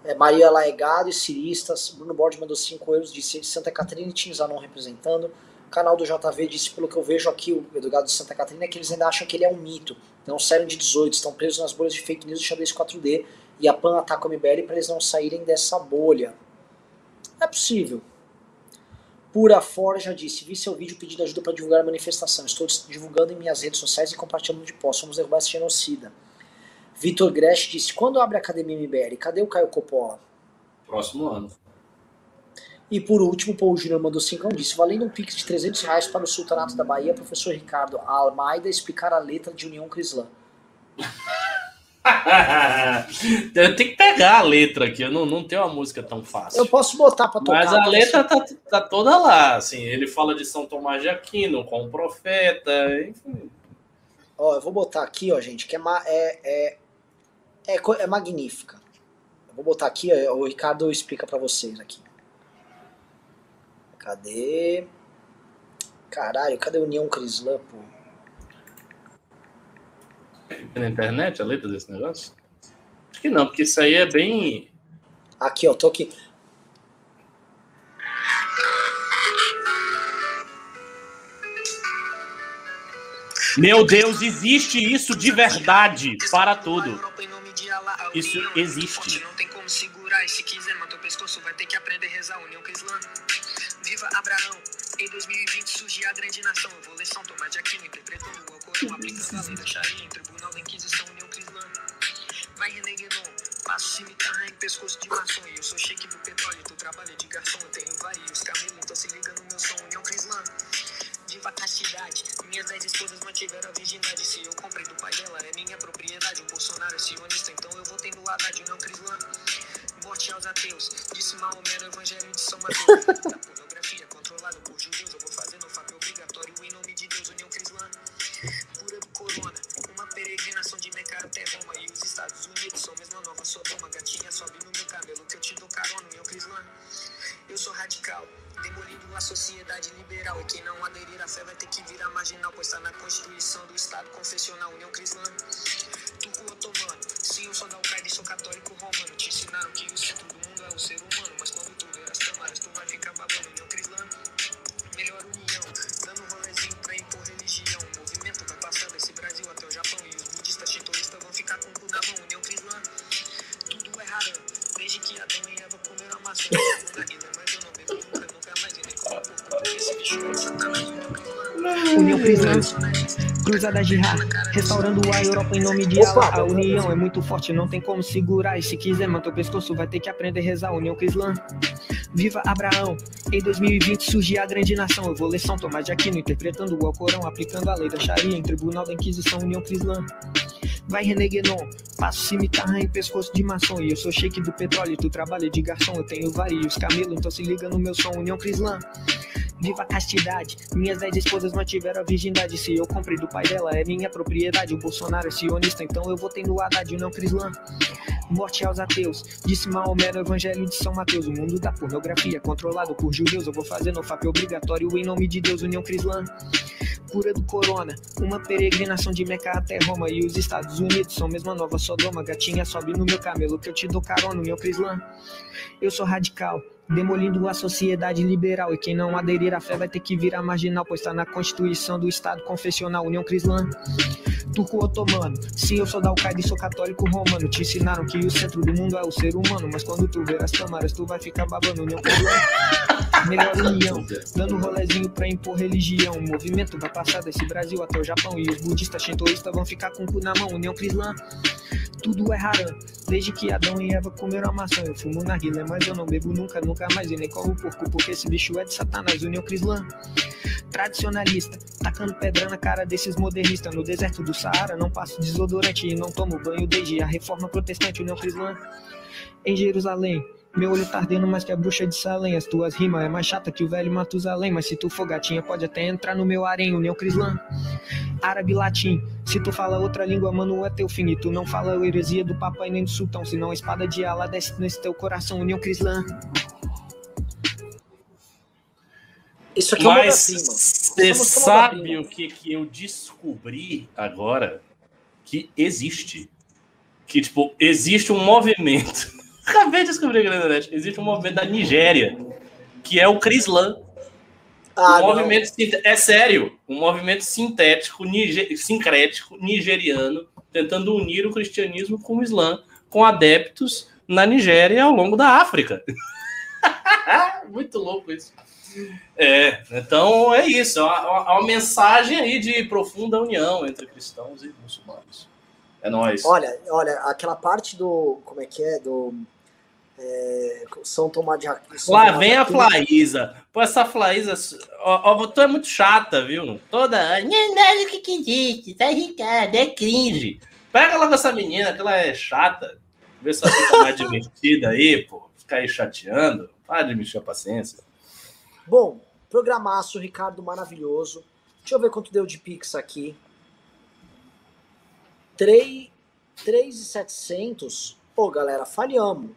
É, Maria Laegado e Ciristas. Bruno Borges mandou 5 euros, disse Santa Catarina e Tinzanon representando. Canal do JV disse, pelo que eu vejo aqui, o Eduardo de Santa Catarina, que eles ainda acham que ele é um mito. Não saíram de 18, estão presos nas bolhas de fake news do xadrez 4D. E a PAN ataca o MBL para eles não saírem dessa bolha. É possível. Pura Forja disse: Vi seu vídeo pedindo ajuda para divulgar a manifestação. Estou divulgando em minhas redes sociais e compartilhando de posse. Vamos derrubar esse genocida. Vitor Gresh disse: Quando abre a Academia MBL? Cadê o Caio Coppola? Próximo ano. E por último, Paul Júnior mandou 5 e disse: Valendo um pix de 300 reais para o Sultanato da Bahia, professor Ricardo Almeida explicar a letra de União Crislã. eu tenho que pegar a letra aqui. Eu não, não tenho uma música tão fácil. Eu posso botar para tocar. Mas a mas- letra tá, tá toda lá. Assim, ele fala de São Tomás de Aquino com o profeta. Enfim. Ó, eu vou botar aqui, ó, gente, que é, é, é, é, é magnífica. Eu vou botar aqui, ó, o Ricardo explica pra vocês aqui. Cadê? Caralho, cadê União Crislã, pô? Na internet a letra desse negócio? Acho que não, porque isso aí é bem. Aqui, ó, tô aqui. Meu Deus, existe isso de verdade para tudo. Isso existe. Não tem como segurar, e se quiser Viva Abraão! Em 2020 surge a grande nação. Vou ler São Tomás de Aquino, interpretando o Alcorão, aplicando a lei da Sharia em tribunal da Inquisição, Cristã. Vai René passo cimitarra em pescoço de maçom. Eu sou cheque do petróleo, tu trabalha de garçom. Eu tenho vários camelos, então se liga no meu som, União Cristã. Viva a castidade, minhas dez esposas mantiveram a virgindade. Se eu comprei do pai dela, é minha propriedade. O Bolsonaro é sionista, então eu vou tendo Haddad, União Cristã. Morte aos ateus, disse Maomé no Evangelho de São Mateus. Radical, demolindo a sociedade liberal. E quem não aderir à fé vai ter que virar marginal, pois está na Constituição do Estado Confessional, União Cristã. Turco otomano, Sim, eu sou da Al-Qaeda e sou católico romano. Te ensinaram que o centro do mundo é o ser humano. Cruzada jihad, restaurando a Europa em nome de Allah. A união é muito forte, não tem como segurar. E se quiser manter o pescoço, vai ter que aprender a rezar. União Crislã, viva Abraão. Em 2020 surge a grande nação. Eu vou ler São Tomás de Aquino, interpretando o Alcorão, aplicando a lei da Sharia em tribunal da Inquisição. União Crislã. Vai René Guénon, passo cimitarra em pescoço de maçom. E eu sou shake do petróleo, tu trabalha de garçom. Eu tenho vários camelos, então se liga no meu som. União Crislã. Viva a castidade. Minhas dez esposas mantiveram a virgindade. Se eu comprei do pai dela, é minha propriedade. O Bolsonaro é sionista, então eu votei no Haddad, não Crislã. Morte aos ateus. Disse Maomé no Evangelho de São Mateus. O mundo da pornografia, controlado por judeus. Eu vou fazer no FAP obrigatório em nome de Deus, União Crislã. Cura do corona, uma peregrinação de Meca até Roma. E os Estados Unidos são mesmo a nova Sodoma. Gatinha, sobe no meu camelo que eu te dou carona, União Crislã. Eu sou radical, demolindo a sociedade liberal. E quem não aderir à fé vai ter que virar marginal, pois está na Constituição do Estado Confessional, União Crislã. Turco otomano, sim, eu sou da Al-Qaeda e sou católico romano. Te ensinaram que o centro do mundo é o ser humano, mas quando tu ver as câmaras, tu vai ficar babando, União Crislã. Melhor união, dando rolezinho pra impor religião. O movimento vai passar desse Brasil até o Japão. E os budistas shintoístas vão ficar com o cu na mão, União Crislã. Tudo é haram, desde que Adão e Eva comeram a maçã. Eu fumo na guilha, mas eu não bebo nunca, nunca mais. E nem como porco, porque esse bicho é de Satanás, União Crislã. Tradicionalista, tacando pedra na cara desses modernistas. No deserto do Saara, não passo desodorante e não tomo banho desde a reforma protestante, União Crislã. Em Jerusalém, meu olho tá ardendo mais que a bruxa de Salém. As tuas rimas é mais chata que o velho Matusalém. Mas se tu for gatinha, pode até entrar no meu harém, União Crislã. Árabe latim, se tu fala outra língua, mano, é teu fim. E tu não fala a heresia do papai nem do sultão. Senão a espada de Allah desce nesse teu coração, União Crislã. Isso aqui é uma Mas você como sabe o que, que eu descobri agora? Que existe. Que, tipo, existe um movimento. Acabei de descobrir aqui na internet. Existe um movimento da Nigéria, que é o Crislan. Ah, um movimento é sério, um movimento sintético, nige- sincrético, nigeriano, tentando unir o cristianismo com o Islã, com adeptos na Nigéria e ao longo da África. Muito louco isso. É, então é isso, é uma, uma- uma mensagem aí de profunda união entre cristãos e muçulmanos. É nóis. Olha, olha, aquela parte do. Como é que é? Do. É, São Tomás de Aquino. Lá Tomás vem a. Flaísa. Pô, essa Flaísa. Ó, ó, tu é muito chata, viu? Toda. Não, não, o que que existe? Tá Ricardo, é cringe. Pega logo essa menina, que ela é chata. Vê se ela fica mais divertida aí, pô. Ficar aí chateando. Para de mexer a paciência. Bom, programaço, Ricardo, maravilhoso. Deixa eu ver quanto deu de Pix aqui. 3 3,700. Pô, galera, falhamos.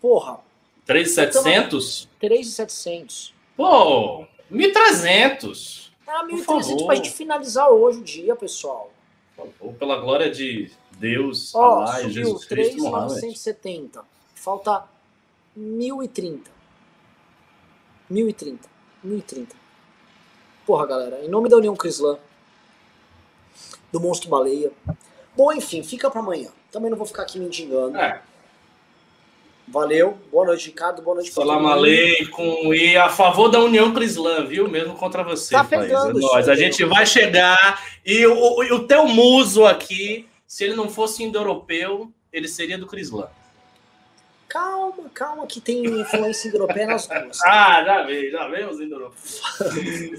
Porra, 3,700? 3,700. Pô, 1.300. Ah, Por 1.300 favor. pra gente finalizar hoje o dia, pessoal. Favor, Pela glória de Deus, Ó, Allah e subiu Jesus Cristo, Muhammad. 3,970. Falta 1.030. 1.030. 1.030. Porra, galera, em nome da União Crislã, do Monstro Baleia. Bom, enfim, fica pra amanhã. Também não vou ficar aqui me indigando. É, Valeu. Boa noite, Ricardo. Boa noite Salam aleikum e a favor da União Crislã, viu? Mesmo contra você, Tá país. pegando É aí, A gente vai chegar e o, o, o teu muso aqui, se ele não fosse indo-europeu, ele seria do Crislã. Calma, calma, que tem influência europeia nas duas. Ah, já veio, já veio os indo-europeus.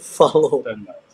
Falou. Até mais.